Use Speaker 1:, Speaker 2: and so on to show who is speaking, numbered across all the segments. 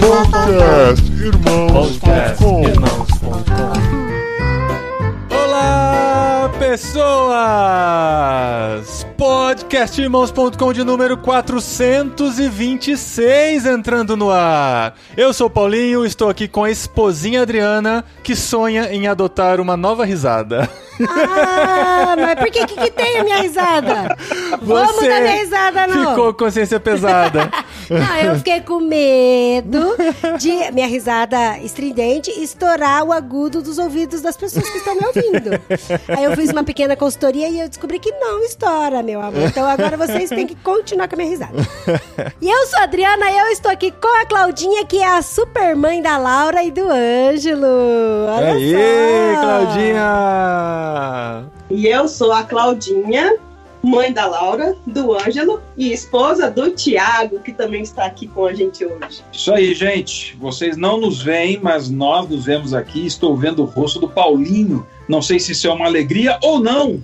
Speaker 1: Podcast
Speaker 2: Podcast
Speaker 1: Irmãos.com
Speaker 2: Irmãos.com Olá, pessoas! Podcastirmãos.com de número 426 entrando no ar. Eu sou o Paulinho, estou aqui com a esposinha Adriana, que sonha em adotar uma nova risada.
Speaker 3: Ah, mas por que que, que tem a minha risada? Vamos dar minha risada, não.
Speaker 2: ficou com consciência pesada.
Speaker 3: Não, eu fiquei com medo de minha risada estridente estourar o agudo dos ouvidos das pessoas que estão me ouvindo. Aí eu fiz uma pequena consultoria e eu descobri que não estoura, meu amor. Então agora vocês têm que continuar com a minha risada. E eu sou a Adriana e eu estou aqui com a Claudinha, que é a super mãe da Laura e do Ângelo. Olha
Speaker 2: Aí,
Speaker 3: só.
Speaker 2: Claudinha!
Speaker 4: E eu sou a Claudinha, mãe da Laura, do Ângelo e esposa do Tiago, que também está aqui com a gente hoje.
Speaker 5: Isso aí, gente. Vocês não nos veem, mas nós nos vemos aqui. Estou vendo o rosto do Paulinho. Não sei se isso é uma alegria ou não,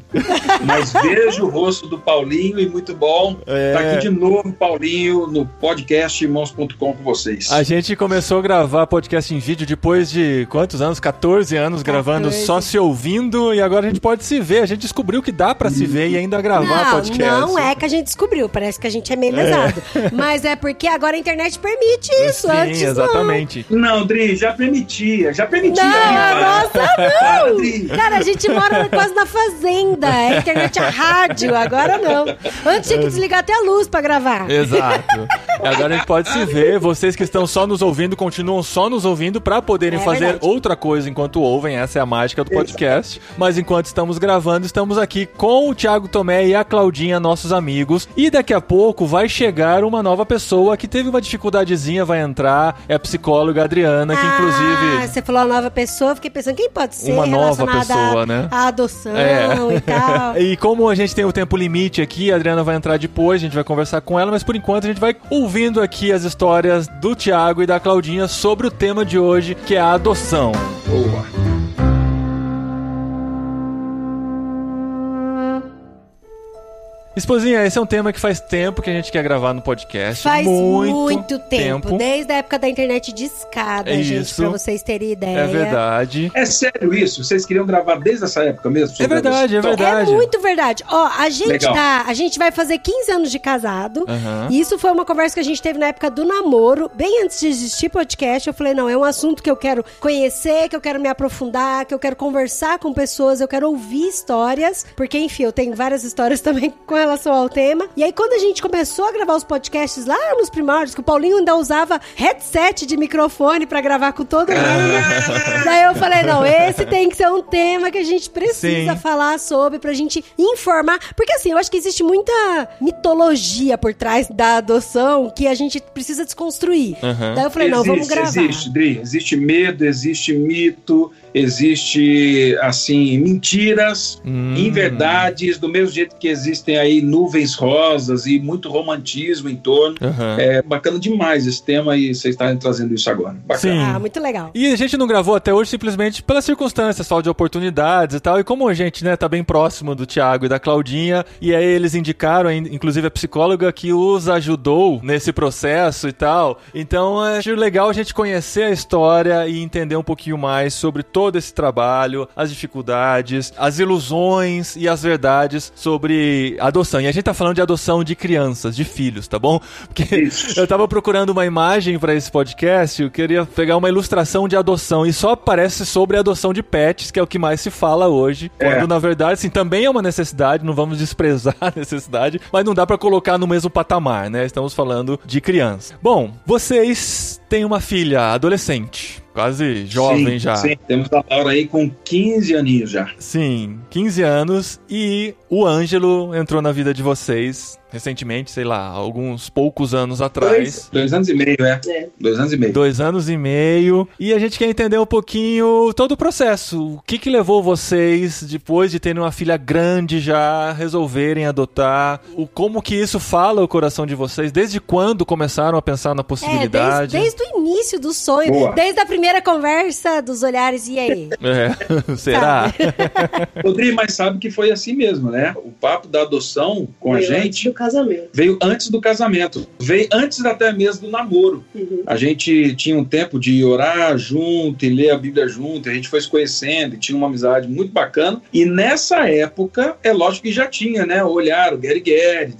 Speaker 5: mas vejo o rosto do Paulinho e muito bom
Speaker 2: É.
Speaker 5: estar aqui de novo, Paulinho, no podcast irmãos.com com vocês.
Speaker 2: A gente começou a gravar podcast em vídeo depois de quantos anos? 14 anos gravando
Speaker 3: 14.
Speaker 2: só se ouvindo e agora a gente pode se ver. A gente descobriu que dá pra se ver e ainda gravar
Speaker 3: Não,
Speaker 2: podcast.
Speaker 3: não é que a gente descobriu, parece que a gente é meio lesado. Mas é porque agora a internet permite isso.
Speaker 2: Sim,
Speaker 3: Antes
Speaker 2: exatamente.
Speaker 5: Não, Dri, já permitia, já permitia.
Speaker 3: Não, nossa,
Speaker 5: Para,
Speaker 3: não!
Speaker 5: Dri.
Speaker 3: Cara, a gente mora quase na fazenda. A internet é rádio, agora não. Antes tinha que desligar até a luz pra gravar.
Speaker 2: Exato. Agora a gente pode se ver. Vocês que estão só nos ouvindo, continuam só nos ouvindo pra poderem
Speaker 3: É
Speaker 2: fazer
Speaker 3: verdade.
Speaker 2: outra coisa enquanto ouvem. Essa é a mágica do podcast. Mas enquanto estamos gravando, estamos aqui com o Thiago Tomé e a Claudinha, nossos amigos. E daqui a pouco vai chegar uma nova pessoa que teve uma dificuldadezinha, vai entrar. É a psicóloga Adriana, que
Speaker 3: Ah,
Speaker 2: inclusive.
Speaker 3: você falou a nova pessoa, fiquei pensando quem pode ser
Speaker 2: Uma nova pessoa,
Speaker 3: à-
Speaker 2: né?
Speaker 3: à adoção
Speaker 2: É.
Speaker 3: e tal.
Speaker 2: E como a gente tem o tempo limite aqui, a Adriana vai entrar depois, a gente vai conversar com ela, mas por enquanto a gente vai ouvindo aqui as histórias do Thiago e da Claudinha sobre o tema de hoje, que é a adoção.
Speaker 5: Boa.
Speaker 2: Esposinha, esse é um tema que faz tempo que a gente quer gravar no podcast.
Speaker 3: Faz
Speaker 2: muito,
Speaker 3: muito, tempo, desde a época da internet de escada,
Speaker 2: É
Speaker 3: gente,
Speaker 2: isso.
Speaker 3: pra vocês terem ideia.
Speaker 2: É verdade.
Speaker 5: É sério isso? Vocês queriam gravar desde essa época mesmo?
Speaker 2: É verdade, é verdade.
Speaker 3: É muito verdade. Ó, a gente
Speaker 5: Legal.
Speaker 3: tá. A gente vai fazer 15 anos de casado.
Speaker 2: Aham.
Speaker 3: E isso foi uma conversa que a gente teve na época do namoro, bem antes de existir podcast. Eu falei, não, é um assunto que eu quero conhecer, que eu quero me aprofundar, que eu quero conversar com pessoas, eu quero ouvir histórias. Porque, enfim, eu tenho várias histórias também com relação ao tema. E aí, quando a gente começou a gravar os podcasts lá nos primórdios, que o Paulinho ainda usava headset de microfone pra gravar com todo mundo. Daí eu falei, não, esse tem que ser um tema que a gente precisa
Speaker 2: Sim.
Speaker 3: falar sobre pra gente informar. Porque assim, eu acho que existe muita mitologia por trás da adoção que a gente precisa desconstruir.
Speaker 2: Aham.
Speaker 3: Daí eu falei, não, vamos
Speaker 5: Existe,
Speaker 3: gravar.
Speaker 5: Existe, Dri. Existe medo, existe mito, existe, assim, mentiras,
Speaker 2: Hum.
Speaker 5: inverdades, do mesmo jeito que existem aí nuvens rosas e muito romantismo em torno.
Speaker 2: Aham.
Speaker 5: É bacana demais esse tema e vocês estarem trazendo isso agora. Bacana.
Speaker 2: Sim.
Speaker 3: Ah, muito legal.
Speaker 2: E a gente não gravou até hoje simplesmente pelas circunstâncias, falta de oportunidades e tal. E como a gente, né, tá bem próximo do Thiago e da Claudinha, e aí eles indicaram, in- inclusive a psicóloga, que os ajudou nesse processo e tal. Então, acho legal a gente conhecer a história e entender um pouquinho mais sobre todo esse trabalho, as dificuldades, as ilusões e as verdades sobre adoção. E a gente tá falando de adoção de crianças, de filhos, tá bom? Porque
Speaker 5: Isso.
Speaker 2: eu tava procurando uma imagem pra esse podcast, eu queria pegar uma ilustração de adoção e só aparece sobre adoção de pets, que é o que mais se fala hoje.
Speaker 5: É.
Speaker 2: Quando na verdade, assim, também é uma necessidade, não vamos desprezar a necessidade, mas não dá pra colocar no mesmo patamar, né? Estamos falando de criança. Bom, vocês têm uma filha adolescente, quase jovem
Speaker 5: Sim,
Speaker 2: já.
Speaker 5: Sim, temos a Laura aí com 15 aninhos já.
Speaker 2: Sim, 15 anos e o Ângelo entrou na vida de vocês recentemente, sei lá, alguns poucos anos atrás.
Speaker 5: Dois, dois anos e meio, é.
Speaker 4: É.
Speaker 5: Dois anos e meio.
Speaker 2: Dois anos e meio. E a gente quer entender um pouquinho todo o processo. O que que levou vocês, depois de terem uma filha grande já, resolverem adotar? O, como que isso fala o coração de vocês? Desde quando começaram a pensar na
Speaker 3: É,
Speaker 2: possibilidade?
Speaker 3: desde, desde o início do sonho,
Speaker 5: Boa.
Speaker 3: desde a primeira conversa dos olhares, e aí?
Speaker 2: É, será?
Speaker 5: Rodrigo, mas sabe que foi assim mesmo, né? O papo da adoção com
Speaker 4: Veio
Speaker 5: a gente
Speaker 4: do casamento.
Speaker 5: veio antes do casamento, veio antes até mesmo do namoro.
Speaker 4: Uhum.
Speaker 5: A gente tinha um tempo de orar junto e ler a Bíblia junto, a gente foi se conhecendo e tinha uma amizade muito bacana. E nessa época, é lógico que já tinha, né? O olhar, o Gary Gary,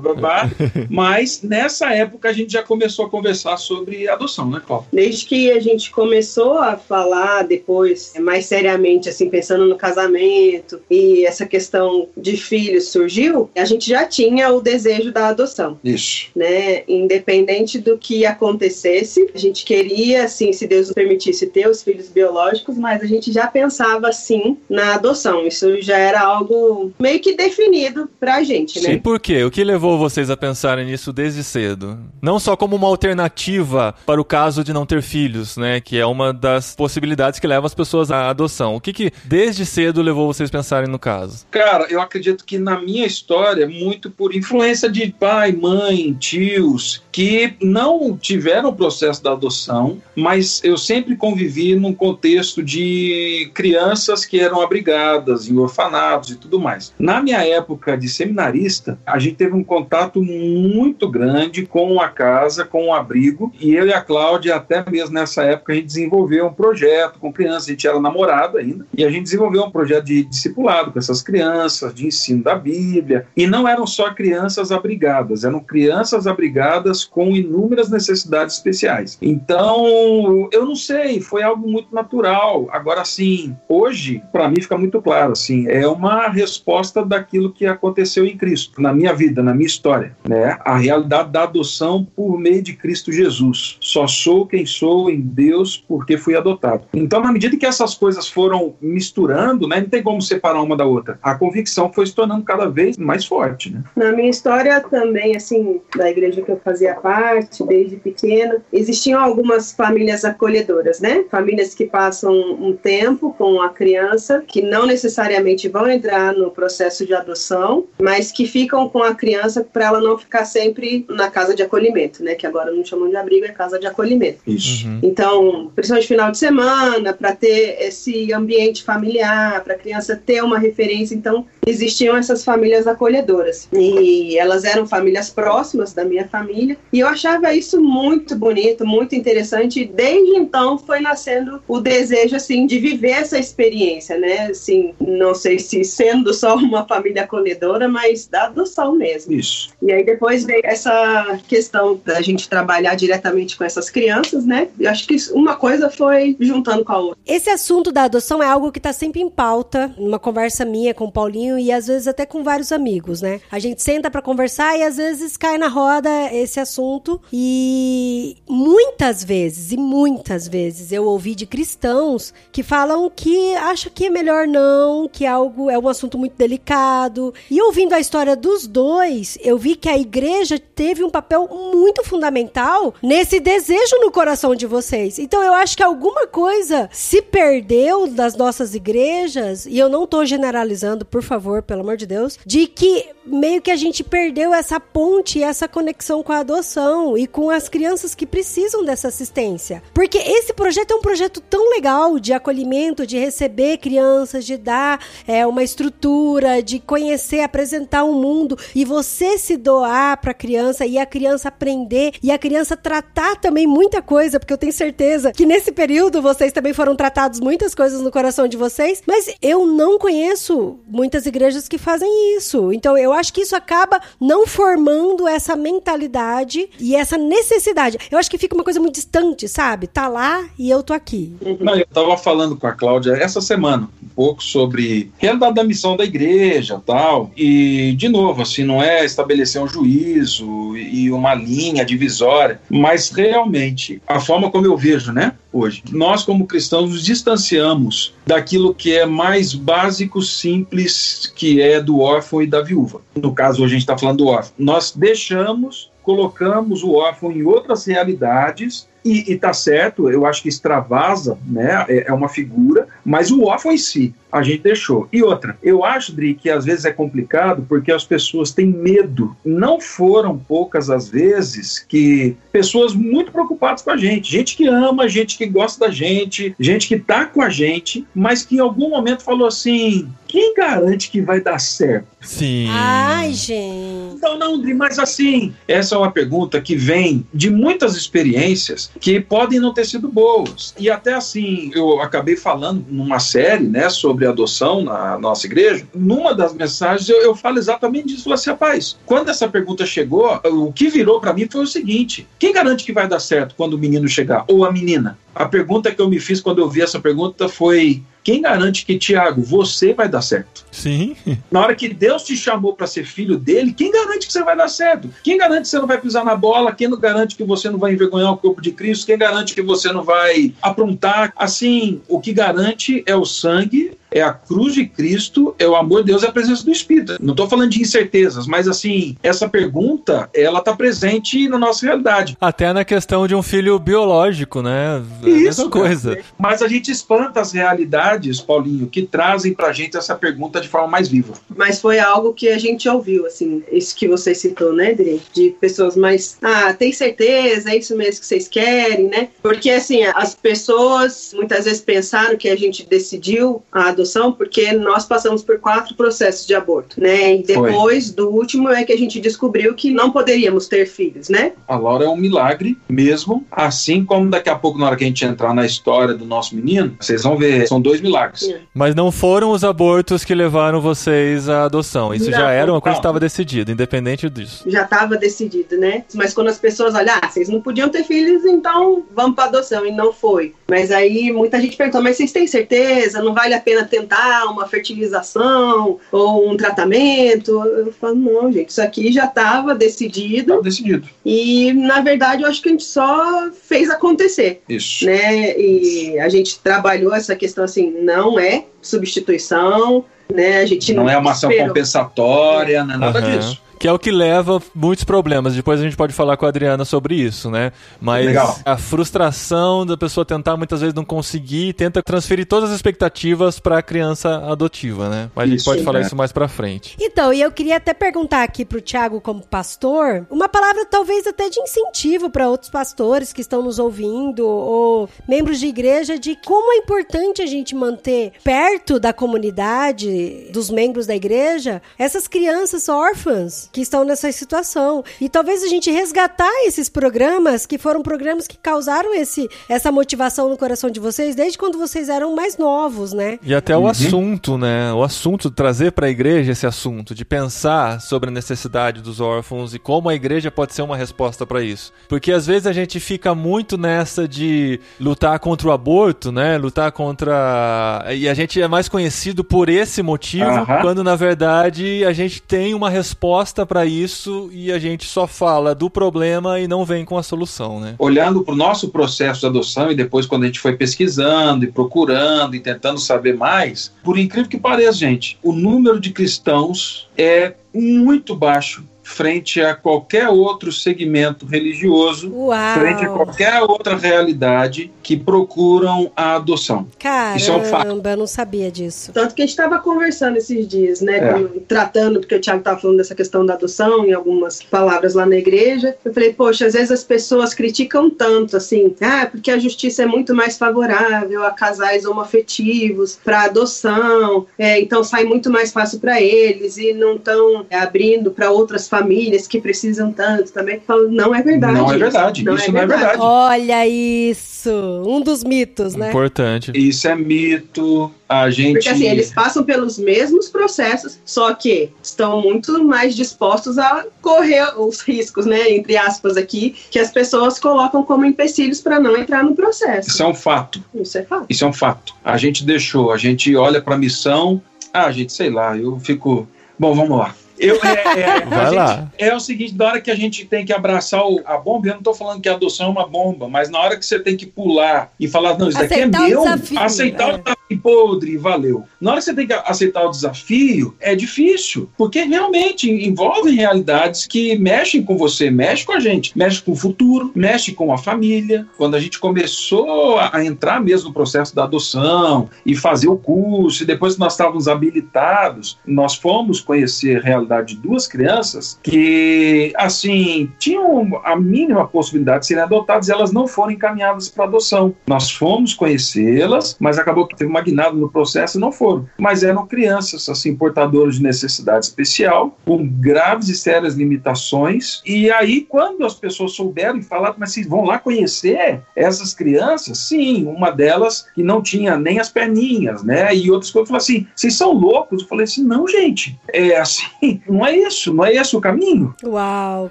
Speaker 5: babá. Mas nessa época a gente já começou a conversar sobre adoção, né, Cláudio?
Speaker 4: Desde que a gente começou a falar depois, mais seriamente, assim, pensando no casamento e essa questão de filhos surgiu, a gente já tinha o desejo da adoção.
Speaker 5: Isso.
Speaker 4: né? Independente do que acontecesse, a gente queria, assim, se Deus nos permitisse, ter os filhos biológicos, mas a gente já pensava, assim, na adoção. Isso já era algo meio que definido pra gente,
Speaker 2: E
Speaker 4: né?
Speaker 2: por quê? O que levou vocês a pensarem nisso desde cedo? Não só como uma alternativa para o caso de não ter filhos, né? Que é uma das possibilidades que leva as pessoas à adoção. O que que desde cedo levou vocês a pensarem no caso?
Speaker 5: Cara, eu acredito que na minha história, muito por influência de pai, mãe, tios, que não tiveram o processo da adoção, mas eu sempre convivi num contexto de crianças que eram abrigadas em orfanatos e tudo mais. Na minha época de seminarista, a gente teve um contato muito grande com a casa, com o abrigo, e eu e a Cláudia, até mesmo nessa época, a gente desenvolveu um projeto com crianças, a gente era namorado ainda, e a gente desenvolveu um projeto de discipulado com essas crianças, de ensino da Bíblia, e não eram só crianças abrigadas, eram crianças abrigadas com inúmeras necessidades especiais. Então, eu não sei, foi algo muito natural. Agora, sim, hoje, para mim fica muito claro, assim, é uma resposta daquilo que aconteceu em Cristo, na minha vida, na minha história, né? A realidade da adoção por meio de Cristo Jesus. Só sou quem sou em Deus porque fui adotado. Então, na medida que essas coisas foram misturando, né, não tem como separar uma da outra. A convicção foi se tornando cada vez mais forte, né?
Speaker 4: Na minha história também, assim, da igreja que eu fazia parte, desde pequena, existiam algumas famílias acolhedoras, né? Famílias que passam um tempo com a criança, que não necessariamente vão entrar no processo de adoção, mas que ficam com a criança para ela não ficar sempre na casa de acolhimento, né? Que agora não chamam de abrigo, é casa de acolhimento.
Speaker 5: Isso.
Speaker 2: Uhum.
Speaker 4: Então, principalmente final de semana, para ter esse ambiente familiar, para a criança ter uma referência. Então, existiam essas famílias acolhedoras. E elas eram famílias próximas da minha família. E eu achava isso muito bonito, muito interessante. E desde então foi nascendo o desejo, assim, de viver essa experiência, né? Assim, não sei se sendo só uma família acolhedora, mas da adoção mesmo.
Speaker 5: Isso.
Speaker 4: E aí depois veio essa questão da gente trabalhar diretamente com essas crianças, né? Eu acho que uma coisa foi juntando com a outra.
Speaker 3: Esse assunto da adoção é algo que tá sempre em pauta, numa conversa minha com o Paulinho e às vezes até com vários amigos, né? A gente senta pra conversar e às vezes cai na roda esse assunto e muitas vezes e muitas vezes eu ouvi de cristãos que falam que acha que é melhor não, que algo é um assunto muito delicado. E ouvindo a história dos dois, eu vi que a igreja teve um papel muito fundamental nesse desejo no coração de vocês. Então eu acho que alguma coisa se perdeu das nossas igrejas, e eu não tô generalizando, por favor, pelo amor de Deus, de que meio que a gente perdeu essa ponte, essa conexão com a adoção e com as crianças que precisam dessa assistência. Porque esse projeto é um projeto tão legal de acolhimento, de receber crianças, de dar é, uma estrutura, de conhecer, apresentar um mundo e você se doar para a criança e a criança aprender e a criança tratar também muita coisa, porque eu tenho certeza que nesse período vocês também foram tratados muitas coisas no coração de vocês, mas eu não conheço muitas igrejas que fazem isso. Então eu acho que isso acaba não formando essa mentalidade e essa necessidade. Eu acho que fica uma coisa muito distante, sabe? Tá lá e eu tô aqui.
Speaker 5: Não, eu estava falando com a Cláudia essa semana um pouco sobre realidade da missão da igreja tal. E, de novo, assim, não é estabelecer um juízo e uma linha divisória, mas realmente a forma como eu vejo, né? Hoje, nós como cristãos nos distanciamos daquilo que é mais básico, simples, que é do órfão e da viúva. No caso, hoje a gente está falando do órfão. Nós deixamos colocamos o órfão em outras realidades e, e tá certo, eu acho que extravasa, né? É, é, uma figura, mas o órfão em si, a gente deixou. E outra, eu acho, Dri, que às vezes é complicado porque as pessoas têm medo. Não foram poucas as vezes que pessoas muito preocupadas com a gente, gente que ama, gente que gosta da gente, gente que tá com a gente, mas que em algum momento falou assim: quem garante que vai dar certo?
Speaker 2: Sim.
Speaker 3: Ai, gente.
Speaker 5: Então, não, Dri, mas assim, essa é uma pergunta que vem de muitas experiências que podem não ter sido boas. E até assim, eu acabei falando numa série, né, sobre adoção na nossa igreja. Numa das mensagens eu, eu falo exatamente disso. Falei assim, rapaz, quando essa pergunta chegou, o que virou para mim foi o seguinte: quem garante que vai dar certo quando o menino chegar ou a menina? A pergunta que eu me fiz quando eu vi essa pergunta foi: quem garante que, Tiago, você vai dar certo?
Speaker 2: Sim.
Speaker 5: Na hora que Deus te chamou para ser filho dele, quem garante que você vai dar certo? Quem garante que você não vai pisar na bola? Quem garante que você não vai envergonhar o corpo de Cristo? Quem garante que você não vai aprontar? Assim, o que garante é o sangue é a cruz de Cristo, é o amor de Deus, é a presença do Espírito. Não estou falando de incertezas, mas assim, essa pergunta, ela está presente na nossa realidade.
Speaker 2: Até na questão de um filho biológico, né?
Speaker 5: É Isso, mesma coisa. Mas a gente espanta as realidades, Paulinho, que trazem pra gente essa pergunta de forma mais viva.
Speaker 4: Mas foi algo que a gente ouviu, assim, isso que você citou, né, Dri? De pessoas mais, ah, tem certeza, é isso mesmo que vocês querem, né? Porque, assim, as pessoas muitas vezes pensaram que a gente decidiu a adoção porque nós passamos por quatro processos de aborto, né? E depois Foi. do último é que a gente descobriu que não poderíamos ter filhos, né?
Speaker 5: A Laura é um milagre mesmo, assim como daqui a pouco, na hora que a gente entrar na história do nosso menino, vocês vão ver, são dois milagres. É.
Speaker 2: Mas não foram os abortos que levaram vocês à adoção. Isso não, já era uma coisa que estava decidida, independente disso.
Speaker 4: Já estava decidido, né? Mas quando as pessoas olham, ah, vocês não podiam ter filhos, então vamos para adoção. E não foi. Mas aí muita gente perguntou, mas vocês têm certeza? Não vale a pena tentar uma fertilização ou um tratamento? Eu falo, não, gente, isso aqui já estava decidido.
Speaker 5: Estava decidido.
Speaker 4: E, na verdade, eu acho que a gente só fez acontecer.
Speaker 5: Isso.
Speaker 4: Né? E a gente trabalhou essa questão assim, não é substituição, né? A gente
Speaker 5: não, não é uma ação compensatória, não é nada uhum. disso
Speaker 2: que é o que leva muitos problemas. Depois a gente pode falar com a Adriana sobre isso, né? Mas Legal. a frustração da pessoa tentar muitas vezes não conseguir, tenta transferir todas as expectativas para a criança adotiva, né? Mas isso, a gente pode falar isso mais para frente.
Speaker 3: Então, e eu queria até perguntar aqui pro Tiago como pastor, uma palavra talvez até de incentivo para outros pastores que estão nos ouvindo ou membros de igreja de como é importante a gente manter perto da comunidade, dos membros da igreja, essas crianças órfãs que estão nessa situação. E talvez a gente resgatar esses programas, que foram programas que causaram esse, essa motivação no coração de vocês desde quando vocês eram mais novos, né?
Speaker 2: E até uhum. o assunto, né? O assunto, trazer para a igreja esse assunto, de pensar sobre a necessidade dos órfãos e como a igreja pode ser uma resposta para isso. Porque às vezes a gente fica muito nessa de lutar contra o aborto, né? Lutar contra. E a gente é mais conhecido por esse motivo, uhum. quando na verdade a gente tem uma resposta para isso e a gente só fala do problema e não vem com a solução, né?
Speaker 5: Olhando para o nosso processo de adoção e depois quando a gente foi pesquisando e procurando e tentando saber mais, por incrível que pareça, gente, o número de cristãos é muito baixo frente a qualquer outro segmento religioso,
Speaker 3: Uau.
Speaker 5: frente a qualquer outra realidade que procuram a adoção.
Speaker 3: Caramba, Isso é um fato. eu não sabia disso.
Speaker 4: Tanto que a gente estava conversando esses dias, né, é. tratando, porque o Tiago estava falando dessa questão da adoção em algumas palavras lá na igreja. Eu falei, poxa, às vezes as pessoas criticam tanto, assim, ah, porque a justiça é muito mais favorável a casais homoafetivos para adoção, é, então sai muito mais fácil para eles e não estão é, abrindo para outras famílias famílias que precisam tanto também. Falo, não é verdade.
Speaker 5: Não é verdade. Não isso é não verdade. é verdade.
Speaker 3: Olha isso. Um dos mitos, né?
Speaker 2: Importante.
Speaker 5: Isso é mito. A gente.
Speaker 4: Porque assim, eles passam pelos mesmos processos, só que estão muito mais dispostos a correr os riscos, né? Entre aspas, aqui, que as pessoas colocam como empecilhos para não entrar no processo.
Speaker 5: Isso é um fato.
Speaker 4: Isso é fato.
Speaker 5: Isso é um fato. A gente deixou, a gente olha para a missão. Ah, gente, sei lá, eu fico. Bom, vamos lá. Eu, é, é,
Speaker 2: Vai lá.
Speaker 5: Gente, é o seguinte, na hora que a gente tem que abraçar o, a bomba, eu não estou falando que a adoção é uma bomba, mas na hora que você tem que pular e falar, não, isso daqui é aceitar é meu,
Speaker 3: desafio,
Speaker 5: aceitar
Speaker 3: é.
Speaker 5: o desafio e podre valeu. Na hora que você tem que aceitar o desafio, é difícil, porque realmente envolvem realidades que mexem com você, mexem com a gente, mexem com o futuro, mexem com a família. Quando a gente começou a entrar mesmo no processo da adoção e fazer o curso, e depois que nós estávamos habilitados, nós fomos conhecer a realidade de duas crianças que, assim, tinham a mínima possibilidade de serem adotadas e elas não foram encaminhadas para adoção. Nós fomos conhecê-las, mas acabou que teve uma guinada no processo e não foram. Mas eram crianças, assim, portadoras de necessidade especial, com graves e sérias limitações. E aí, quando as pessoas souberam e falaram, mas vocês vão lá conhecer essas crianças? Sim, uma delas que não tinha nem as perninhas, né? E outras coisas, falaram assim, vocês são loucos? Eu falei assim, não, gente, é assim, não é isso, não é esse o caminho.
Speaker 3: Uau.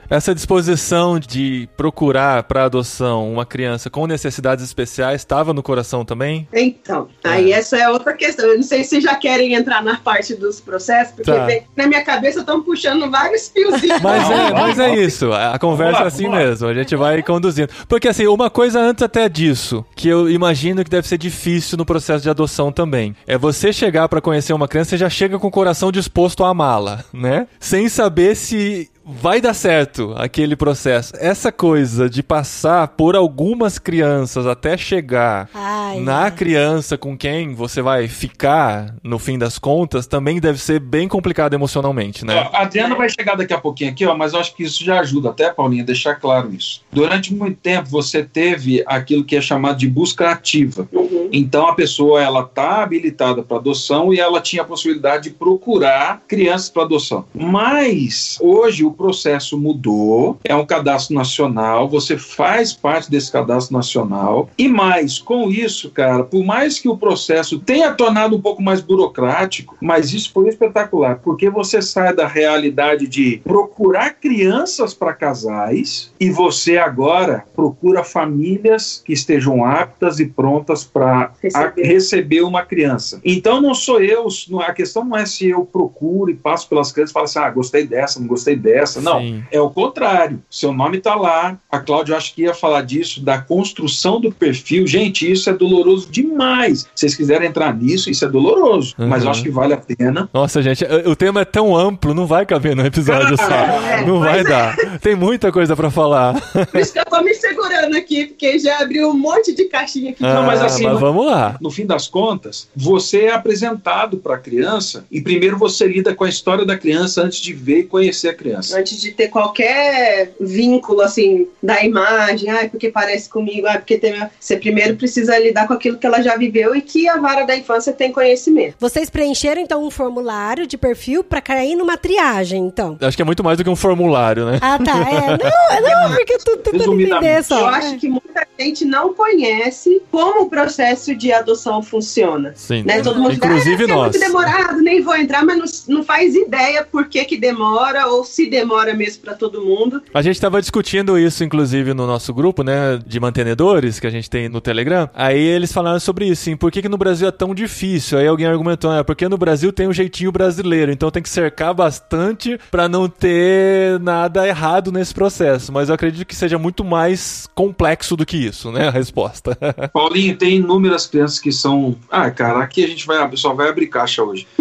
Speaker 2: Essa disposição de procurar para adoção uma criança com necessidades especiais estava no coração também?
Speaker 4: Então, aí essa é outra questão. Eu não sei se já querem entrar na parte dos processos, porque
Speaker 2: Tá.
Speaker 4: vem- na minha cabeça estão puxando vários fiozinhos.
Speaker 2: Mas é, mas é isso. A conversa
Speaker 5: lá,
Speaker 2: é assim
Speaker 5: lá.
Speaker 2: mesmo. A gente vai conduzindo. Porque assim, uma coisa antes até disso, que eu imagino que deve ser difícil no processo de adoção também, é você chegar pra conhecer uma criança, você já chega com o coração disposto a amá-la, né? Sem saber se vai dar certo aquele processo. Essa coisa de passar por algumas crianças até chegar
Speaker 3: Ai,
Speaker 2: na
Speaker 3: ai.
Speaker 2: criança com quem você vai ficar, no fim das contas, também deve ser bem complicado emocionalmente, né?
Speaker 5: A Adriana vai chegar daqui a pouquinho aqui, ó, mas eu acho que isso já ajuda até, Paulinha, a deixar claro isso. Durante muito tempo você teve aquilo que é chamado de busca ativa.
Speaker 4: Uhum.
Speaker 5: Então a pessoa ela tá habilitada para adoção e ela tinha a possibilidade de procurar crianças para adoção. Mas hoje o processo mudou, é um cadastro nacional, você faz parte desse cadastro nacional e mais com isso, cara, por mais que o processo tenha tornado um pouco mais burocrático, mas isso foi espetacular, porque você sai da realidade de procurar crianças para casais e você agora procura famílias que estejam aptas e prontas para
Speaker 4: Receber.
Speaker 5: receber uma criança. Então não sou eu, a questão não é se eu procuro e passo pelas crianças e falo assim, ah, gostei dessa, não gostei dessa. Não,
Speaker 2: Sim.
Speaker 5: é o contrário. Seu nome está lá. A Cláudia, eu acho que ia falar disso, da construção do perfil. Gente, isso é doloroso demais. Se vocês quiserem entrar nisso, isso é doloroso. Mas eu
Speaker 2: Uhum.
Speaker 5: acho que vale a pena.
Speaker 2: Nossa, gente, o tema é tão amplo, não vai caber num episódio só.
Speaker 4: é,
Speaker 2: Não vai
Speaker 4: é.
Speaker 2: dar. Tem muita coisa pra falar.
Speaker 4: Por isso que eu tô me segurando aqui, porque já abriu um monte de caixinha aqui.
Speaker 5: Não, mas
Speaker 2: Ah,
Speaker 5: assim,
Speaker 2: mas
Speaker 5: não-
Speaker 2: vamos lá.
Speaker 5: No fim das contas, você é apresentado para a criança e primeiro você lida com a história da criança antes de ver e conhecer a criança.
Speaker 4: Antes de ter qualquer vínculo, assim, da imagem, ah, porque parece comigo, ah, porque tem... Você primeiro precisa lidar com aquilo que ela já viveu e que a vara da infância tem conhecimento.
Speaker 3: Vocês preencheram então um formulário de perfil pra cair numa triagem, então.
Speaker 2: Acho que é muito mais do que um formulário, né?
Speaker 3: Ah, tá. É, não, não, porque eu tô tentando entender só.
Speaker 4: Eu acho que muita gente não conhece como o processo de adoção funciona.
Speaker 2: Sim.
Speaker 4: Né? Todo mundo
Speaker 2: Inclusive
Speaker 4: ah, é
Speaker 2: nós.
Speaker 4: muito demorado, nem vou entrar, mas não, não faz ideia por que, que demora ou se demora mesmo para todo mundo.
Speaker 2: A gente tava discutindo isso, inclusive, no nosso grupo, né, de mantenedores que a gente tem no Telegram. Aí eles falaram sobre isso, sim, por que, que no Brasil é tão difícil? Aí alguém argumentou, é porque no Brasil tem um jeitinho brasileiro, então tem que cercar bastante pra não ter nada errado nesse processo. Mas eu acredito que seja muito mais complexo do que isso, né, a resposta.
Speaker 5: Paulinho, tem inúmeras crianças que são. Ah, cara, aqui a gente vai só vai abrir caixa hoje.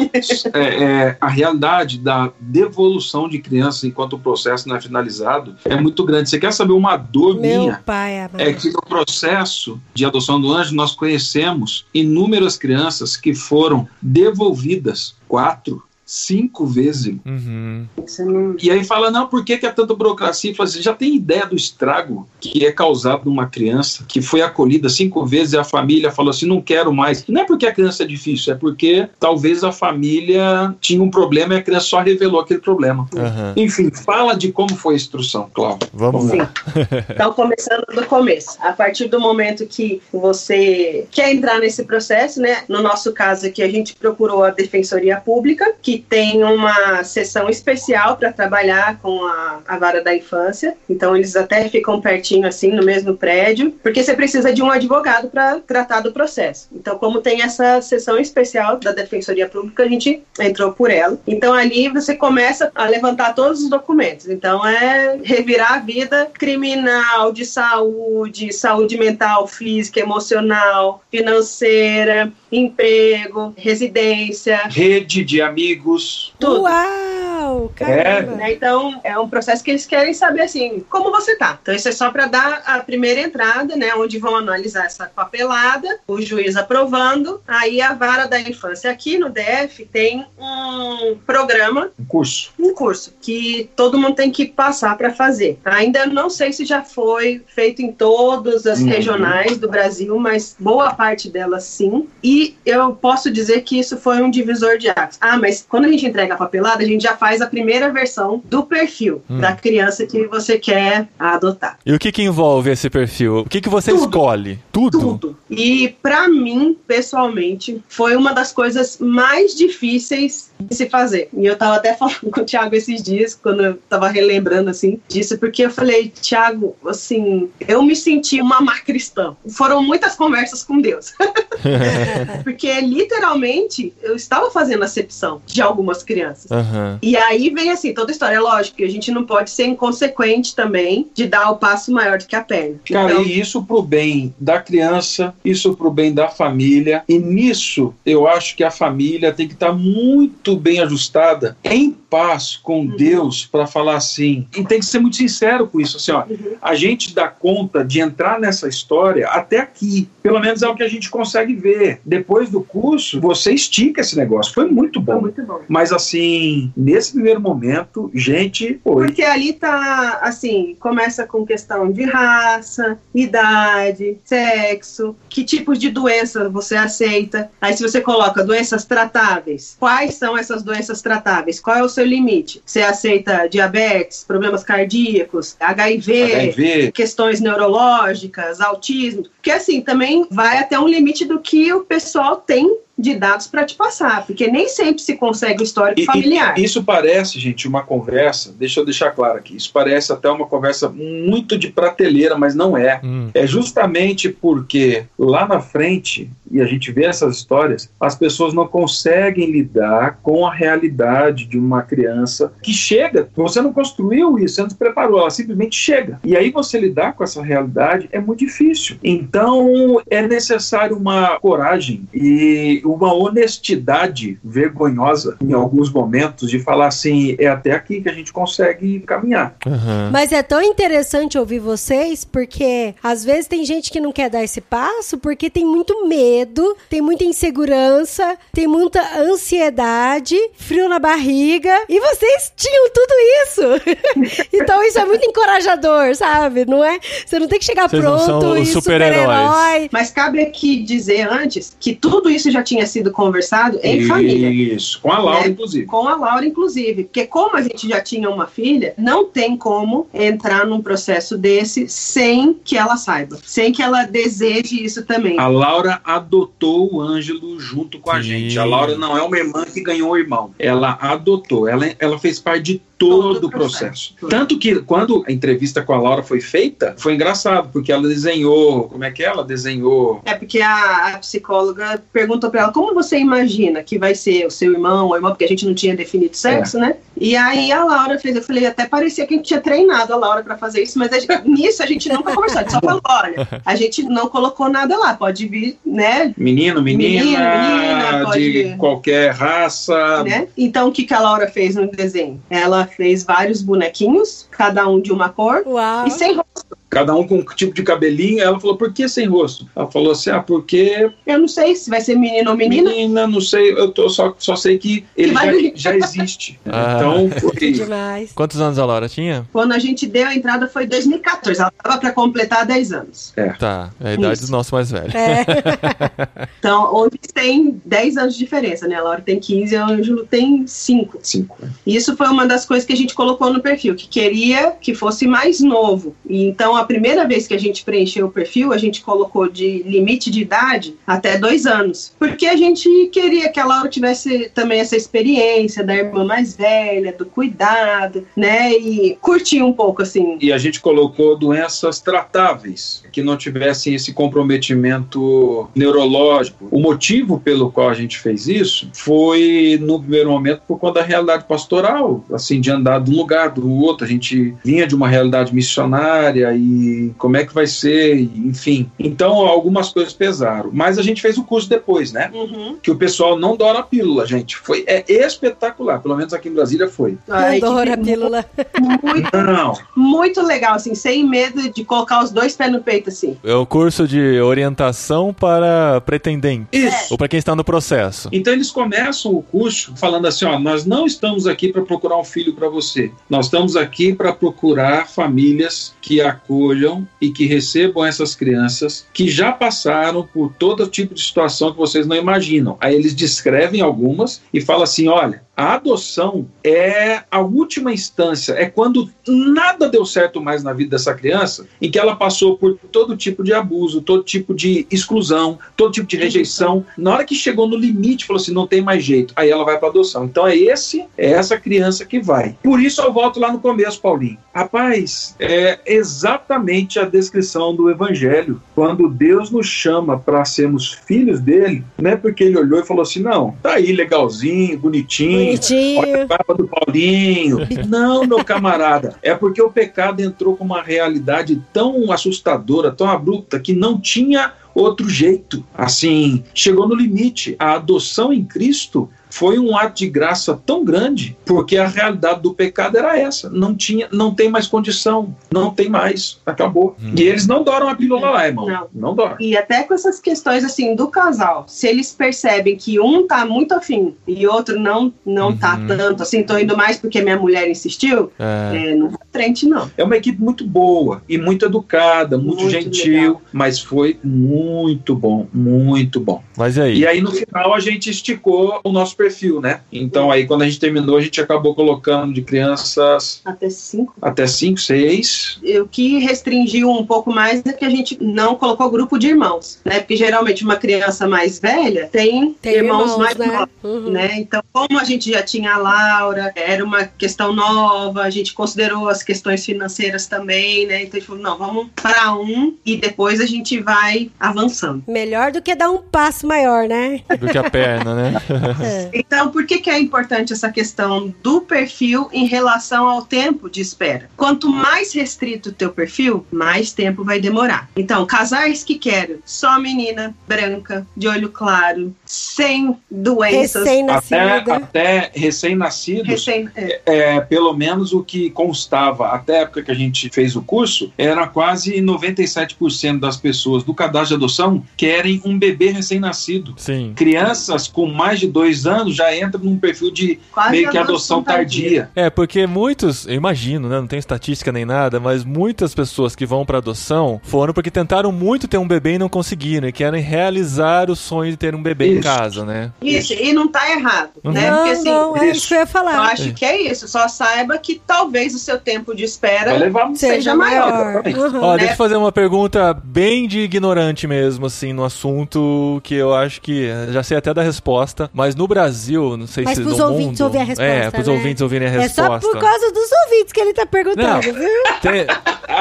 Speaker 5: É, é, a realidade da devolução de crianças enquanto o processo não é finalizado é muito grande. Você quer saber uma dor
Speaker 3: Meu
Speaker 5: minha?
Speaker 3: pai amado.
Speaker 5: É que no processo de adoção do anjo nós conhecemos inúmeras crianças que foram devolvidas quatro, cinco vezes.
Speaker 2: Uhum.
Speaker 4: Você.
Speaker 5: E aí fala, não, por que, que é tanta burocracia? Fala assim, já tem ideia do estrago que é causado numa criança que foi acolhida cinco vezes e a família falou assim, não quero mais. Não é porque a criança é difícil, é porque talvez a família tinha um problema e a criança só revelou aquele problema.
Speaker 2: Aham.
Speaker 5: Enfim, fala de como foi a instrução, Cláudio.
Speaker 2: Vamos
Speaker 4: Sim.
Speaker 2: lá.
Speaker 4: Então, começando do começo. A partir do momento que você quer entrar nesse processo, né? No nosso caso aqui, a gente procurou a Defensoria Pública, que tem uma sessão especial para trabalhar com a, a vara da infância. Então eles até ficam pertinho assim no mesmo prédio, porque você precisa de um advogado para tratar do processo. Então, como tem essa sessão especial da Defensoria Pública, a gente entrou por ela. Então ali você começa a levantar todos os documentos. Então é revirar a vida criminal, de saúde, saúde mental, física, emocional, financeira, emprego, residência,
Speaker 5: Rede de amigos.
Speaker 4: tudo.
Speaker 3: Uau! Caramba!
Speaker 4: Né? Então, é um processo que eles querem saber assim, como você tá. Então, isso é só para dar a primeira entrada, né? Onde vão analisar essa papelada, o juiz aprovando, aí a vara da infância. Aqui no DF tem um programa,
Speaker 5: Um curso.
Speaker 4: um curso, que todo mundo tem que passar para fazer. Ainda não sei se já foi feito em todas as
Speaker 5: Uhum.
Speaker 4: regionais do Brasil, mas boa parte delas sim. E eu posso dizer que isso foi um divisor de águas. Ah, mas quando a gente entrega a papelada, a gente já faz a primeira versão do perfil
Speaker 2: Hum.
Speaker 4: da criança que você quer adotar.
Speaker 2: E o que que envolve esse perfil? O que que você
Speaker 4: Tudo.
Speaker 2: escolhe? Tudo?
Speaker 4: Tudo. E pra mim, pessoalmente, foi uma das coisas mais difíceis de se fazer. E eu tava até falando com o Thiago esses dias, quando eu tava relembrando assim disso, porque eu falei, Thiago, assim, eu me senti uma má cristã. Foram muitas conversas com Deus. porque literalmente eu estava fazendo acepção de algumas crianças.
Speaker 2: Aham.
Speaker 4: E aí vem assim, toda a história, lógico, que a gente não pode ser inconsequente também de dar o passo maior do que a perna.
Speaker 5: Cara,
Speaker 4: Então,
Speaker 5: e isso pro bem da criança, isso pro bem da família. E nisso, eu acho que a família tem que estar muito bem ajustada, em paz com
Speaker 4: Uhum.
Speaker 5: Deus, para falar assim. E tem que ser muito sincero com isso, assim, ó.
Speaker 4: Uhum.
Speaker 5: A gente dá conta de entrar nessa história até aqui. Pelo menos é o que a gente consegue ver. Depois do curso, você estica esse negócio. Foi muito
Speaker 4: foi
Speaker 5: bom.
Speaker 4: muito bom.
Speaker 5: Mas assim, nesse primeiro momento, gente, foi.
Speaker 4: Porque ali tá, assim, começa com questão de raça, idade, sexo, que tipos de doença você aceita. Aí se você coloca doenças tratáveis, quais são essas doenças tratáveis? Qual é o seu limite? Você aceita diabetes, problemas cardíacos, HIV,
Speaker 5: HIV,
Speaker 4: questões neurológicas, autismo, porque assim também vai até um limite do que o pessoal tem de dados para te passar, porque nem sempre se consegue o histórico
Speaker 5: E-
Speaker 4: familiar.
Speaker 5: e- isso parece, gente, uma conversa. Deixa eu deixar claro aqui. Isso parece até uma conversa muito de prateleira, mas não é.
Speaker 2: Hum.
Speaker 5: É justamente porque lá na frente, e a gente vê essas histórias, as pessoas não conseguem lidar com a realidade de uma criança que chega. Você não construiu isso, você não se preparou, ela simplesmente chega. E aí você lidar com essa realidade é muito difícil. Então é necessário uma coragem e uma honestidade vergonhosa em alguns momentos de falar assim: é até aqui que a gente consegue caminhar.
Speaker 2: Aham.
Speaker 3: Mas é tão interessante ouvir vocês, porque às vezes tem gente que não quer dar esse passo porque tem muito medo, tem muita insegurança, tem muita ansiedade, frio na barriga, e vocês tinham tudo isso. então isso é muito encorajador, sabe? Não é? Você não tem que chegar
Speaker 2: Vocês não
Speaker 3: pronto
Speaker 2: são
Speaker 3: e super-herói.
Speaker 4: Mas cabe aqui dizer antes que tudo isso já tinha sido conversado em família.
Speaker 5: Isso, com a Laura,
Speaker 4: Né?
Speaker 5: inclusive.
Speaker 4: Com a Laura, inclusive. Porque como a gente já tinha uma filha, não tem como entrar num processo desse sem que ela saiba. Sem que ela deseje isso também.
Speaker 5: A Laura adotou o Ângelo junto com a
Speaker 2: Sim.
Speaker 5: gente. A Laura não é uma irmã que ganhou o irmão. Ela adotou. Ela, ela fez parte de todo,
Speaker 4: Todo
Speaker 5: o processo.
Speaker 4: processo.
Speaker 5: Tanto que quando a entrevista com a Laura foi feita, foi engraçado, porque ela desenhou. Como é que é? Ela desenhou.
Speaker 4: É porque a, a psicóloga perguntou pra ela como você imagina que vai ser o seu irmão ou irmã, porque a gente não tinha definido sexo, né? E aí a Laura fez, eu falei, até parecia que a gente tinha treinado a Laura pra fazer isso, mas a gente- nisso a gente nunca conversou, a gente só falou, olha, a gente não colocou nada lá, pode vir, né?
Speaker 5: Menino, menina,
Speaker 4: Menino, menina,
Speaker 5: de qualquer raça.
Speaker 4: né? Então o que, que a Laura fez no desenho? Ela fez vários bonequinhos, cada um de uma cor,
Speaker 3: Uau.
Speaker 4: e sem rosto.
Speaker 5: Cada um com um tipo de cabelinho. Ela falou, por que sem rosto? Ela falou assim, ah, porque
Speaker 4: Eu não sei se vai ser menino ou menina.
Speaker 5: menina, não sei, eu tô, só, só sei que ele
Speaker 4: vai
Speaker 5: já, já existe.
Speaker 2: Ah.
Speaker 5: Então, foi,
Speaker 3: Demais.
Speaker 2: Quantos anos a Laura tinha?
Speaker 4: Quando a gente deu a entrada foi em 2014. Ela estava para completar 10 anos.
Speaker 2: Tá, é a idade
Speaker 4: Isso.
Speaker 2: do nosso mais velho.
Speaker 3: É.
Speaker 4: Então, hoje tem 10 anos de diferença, né? A Laura tem 15 e o Ângelo tem 5.
Speaker 5: cinco. né?
Speaker 4: Isso foi uma das coisas que a gente colocou no perfil, que queria que fosse mais novo. E então a primeira vez que a gente preencheu o perfil, a gente colocou de limite de idade até dois anos. Porque a gente queria que a Laura tivesse também essa experiência da irmã mais velha, do cuidado, né? E curtir um pouco, assim.
Speaker 5: E a gente colocou doenças tratáveis, que não tivessem esse comprometimento neurológico. O motivo pelo qual a gente fez isso foi, no primeiro momento, por conta da realidade pastoral, assim, de andar de um lugar do outro. A gente vinha de uma realidade missionária e como é que vai ser, enfim. Então, algumas coisas pesaram. Mas a gente fez o curso depois, né?
Speaker 4: Uhum.
Speaker 5: Que o pessoal não dora a pílula, gente. Foi é espetacular, pelo menos aqui em Brasília foi.
Speaker 4: Ai,
Speaker 3: Adoro a
Speaker 4: que-
Speaker 3: pílula.
Speaker 4: Muito,
Speaker 5: Não,
Speaker 4: muito legal, assim, sem medo de colocar os dois pés no peito, assim.
Speaker 2: É o curso de orientação para pretendentes.
Speaker 5: isso.
Speaker 2: Ou para quem está no processo.
Speaker 5: Então eles começam o curso falando assim, ó, nós não estamos aqui para procurar um filho para você. Nós estamos aqui para procurar famílias que acolham e que recebam essas crianças que já passaram por todo tipo de situação que vocês não imaginam. Aí eles descrevem algumas e falam assim, olha, a adoção é a última instância, é quando nada deu certo mais na vida dessa criança, em que ela passou por todo tipo de abuso, todo tipo de exclusão, todo tipo de rejeição. Na hora que chegou no limite, falou assim: não tem mais jeito. Aí ela vai para adoção. Então é esse, é essa criança que vai. Por isso eu volto lá no começo, Paulinho. Rapaz, é exatamente a descrição do Evangelho. Quando Deus nos chama para sermos filhos dele, não é porque ele olhou e falou assim: não, tá aí legalzinho, bonitinho.
Speaker 3: Bonitinho.
Speaker 5: Olha a barba do Paulinho. Não, meu camarada. É porque o pecado entrou com uma realidade tão assustadora, tão abrupta, que não tinha outro jeito. Assim, chegou no limite. A adoção em Cristo foi um ato de graça tão grande, porque a realidade do pecado era essa. Não tinha, não tem mais condição, não tem mais, acabou.
Speaker 2: Hum.
Speaker 5: E eles não doram a pílula lá, irmão.
Speaker 4: Não.
Speaker 5: Não doram.
Speaker 4: E até com essas questões assim do casal, se eles percebem que um tá muito afim e outro não não tá
Speaker 2: Uhum.
Speaker 4: tanto, assim, tô indo mais porque minha mulher insistiu,
Speaker 2: É.
Speaker 4: é, não vai frente não.
Speaker 5: É uma equipe muito boa e muito educada, muito,
Speaker 4: Muito
Speaker 5: gentil,
Speaker 4: legal.
Speaker 5: mas foi muito bom, muito bom.
Speaker 2: Mas e aí?
Speaker 5: E aí no final a gente esticou o nosso perfil, né? Então aí quando a gente terminou, a gente acabou colocando de crianças
Speaker 4: Até cinco.
Speaker 5: até 5, 6.
Speaker 4: O que restringiu um pouco mais é que a gente não colocou grupo de irmãos, né? Porque geralmente uma criança mais velha tem,
Speaker 3: Tem
Speaker 4: irmãos,
Speaker 3: irmãos,
Speaker 4: mais
Speaker 3: né?
Speaker 4: novos.
Speaker 3: Uhum.
Speaker 4: né? Então, como a gente já tinha a Laura, era uma questão nova, a gente considerou as questões financeiras também, né? Então a gente falou, não, vamos para um e depois a gente vai avançando.
Speaker 3: Melhor do que dar um passo maior, né?
Speaker 2: Do que a perna, né?
Speaker 3: É.
Speaker 4: Então, por que, que é importante essa questão do perfil em relação ao tempo de espera? Quanto mais restrito o teu perfil, mais tempo vai demorar. Então, casais que querem só menina branca, de olho claro, sem doenças,
Speaker 5: Até,
Speaker 3: Recém-nascida.
Speaker 5: até recém-nascidos,
Speaker 4: recém, é,
Speaker 5: é, pelo menos o que constava até a época que a gente fez o curso, era quase 97% das pessoas do cadastro adoção querem um bebê recém-nascido.
Speaker 2: Sim.
Speaker 5: Crianças com mais de dois anos já entram num perfil de
Speaker 4: quase
Speaker 5: meio que adoção tardia.
Speaker 2: É, porque muitos, eu imagino, né? Não tem estatística nem nada, mas muitas pessoas que vão pra adoção foram porque tentaram muito ter um bebê e não conseguiram, e querem realizar o sonho de ter um bebê em
Speaker 5: Isso.
Speaker 2: casa, né?
Speaker 4: Isso, e não tá errado,
Speaker 2: Uhum.
Speaker 4: né?
Speaker 3: Não,
Speaker 4: Porque assim,
Speaker 3: não, é
Speaker 5: isso.
Speaker 3: isso que eu ia
Speaker 4: eu
Speaker 3: falar.
Speaker 4: acho que é isso. Só saiba que talvez o seu tempo de espera
Speaker 3: Seja maior.
Speaker 4: maior.
Speaker 3: Uhum.
Speaker 2: Ó,
Speaker 4: né?
Speaker 2: deixa eu fazer uma pergunta bem de ignorante mesmo, assim, no assunto que eu acho que já sei até da resposta, mas no Brasil, não sei
Speaker 3: Mas
Speaker 2: se
Speaker 3: pros
Speaker 2: no
Speaker 3: ouvintes
Speaker 2: mundo,
Speaker 3: ouvir a resposta,
Speaker 2: É, pros
Speaker 3: né?
Speaker 2: ouvintes ouvirem a
Speaker 3: É só
Speaker 2: resposta.
Speaker 3: por causa dos ouvintes que ele tá perguntando,
Speaker 2: Não.
Speaker 3: viu?
Speaker 2: Tem,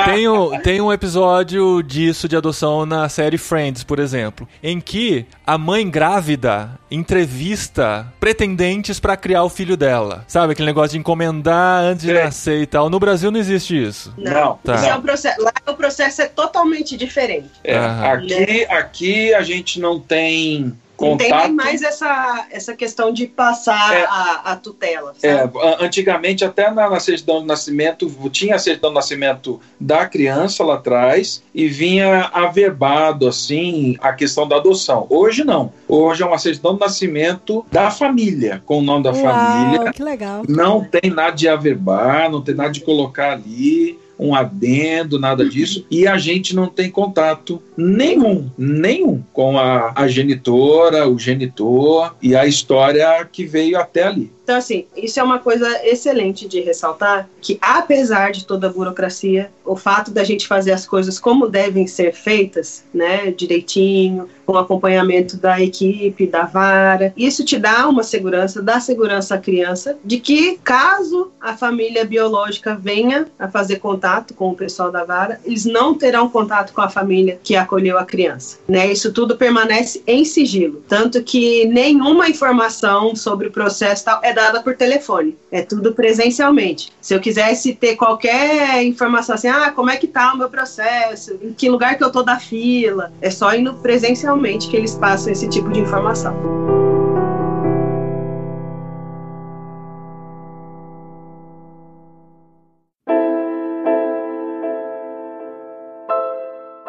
Speaker 2: tem, um, tem um episódio disso de adoção na série Friends, por exemplo, em que a mãe grávida entrevista pretendentes pra criar o filho dela. Sabe aquele negócio de encomendar antes de
Speaker 5: Sei.
Speaker 2: nascer e tal. No Brasil não existe isso.
Speaker 5: Não,
Speaker 2: Tá.
Speaker 4: Isso é um processo, lá o processo é totalmente diferente.
Speaker 5: É,
Speaker 2: Aham.
Speaker 5: Aqui, aqui a gente não tem
Speaker 4: Não tem
Speaker 5: contato.
Speaker 4: nem mais essa, essa questão de passar
Speaker 5: É.
Speaker 4: a, a tutela.
Speaker 5: É, antigamente, até na, na certidão de nascimento, tinha a certidão de nascimento da criança lá atrás e vinha averbado, assim, a questão da adoção. Hoje não. Hoje é uma certidão de nascimento da família, com o nome da família.
Speaker 3: Uau, que legal.
Speaker 5: Não tem nada de averbar, não tem nada de colocar ali um adendo, nada disso. E a gente não tem contato nenhum, nenhum com a, a genitora, o genitor e a história que veio até ali.
Speaker 4: Então, assim, isso é uma coisa excelente de ressaltar, que apesar de toda a burocracia, o fato da gente fazer as coisas como devem ser feitas, né, direitinho, com acompanhamento da equipe, da vara, isso te dá uma segurança, dá segurança à criança, de que caso a família biológica venha a fazer contato com o pessoal da vara, eles não terão contato com a família que acolheu a criança, né? Isso tudo permanece em sigilo, tanto que nenhuma informação sobre o processo tal é dada por telefone, é tudo presencialmente. Se eu quisesse ter qualquer informação assim, ah, como é que tá o meu processo, em que lugar que eu tô da fila, é só indo presencialmente que eles passam esse tipo de informação.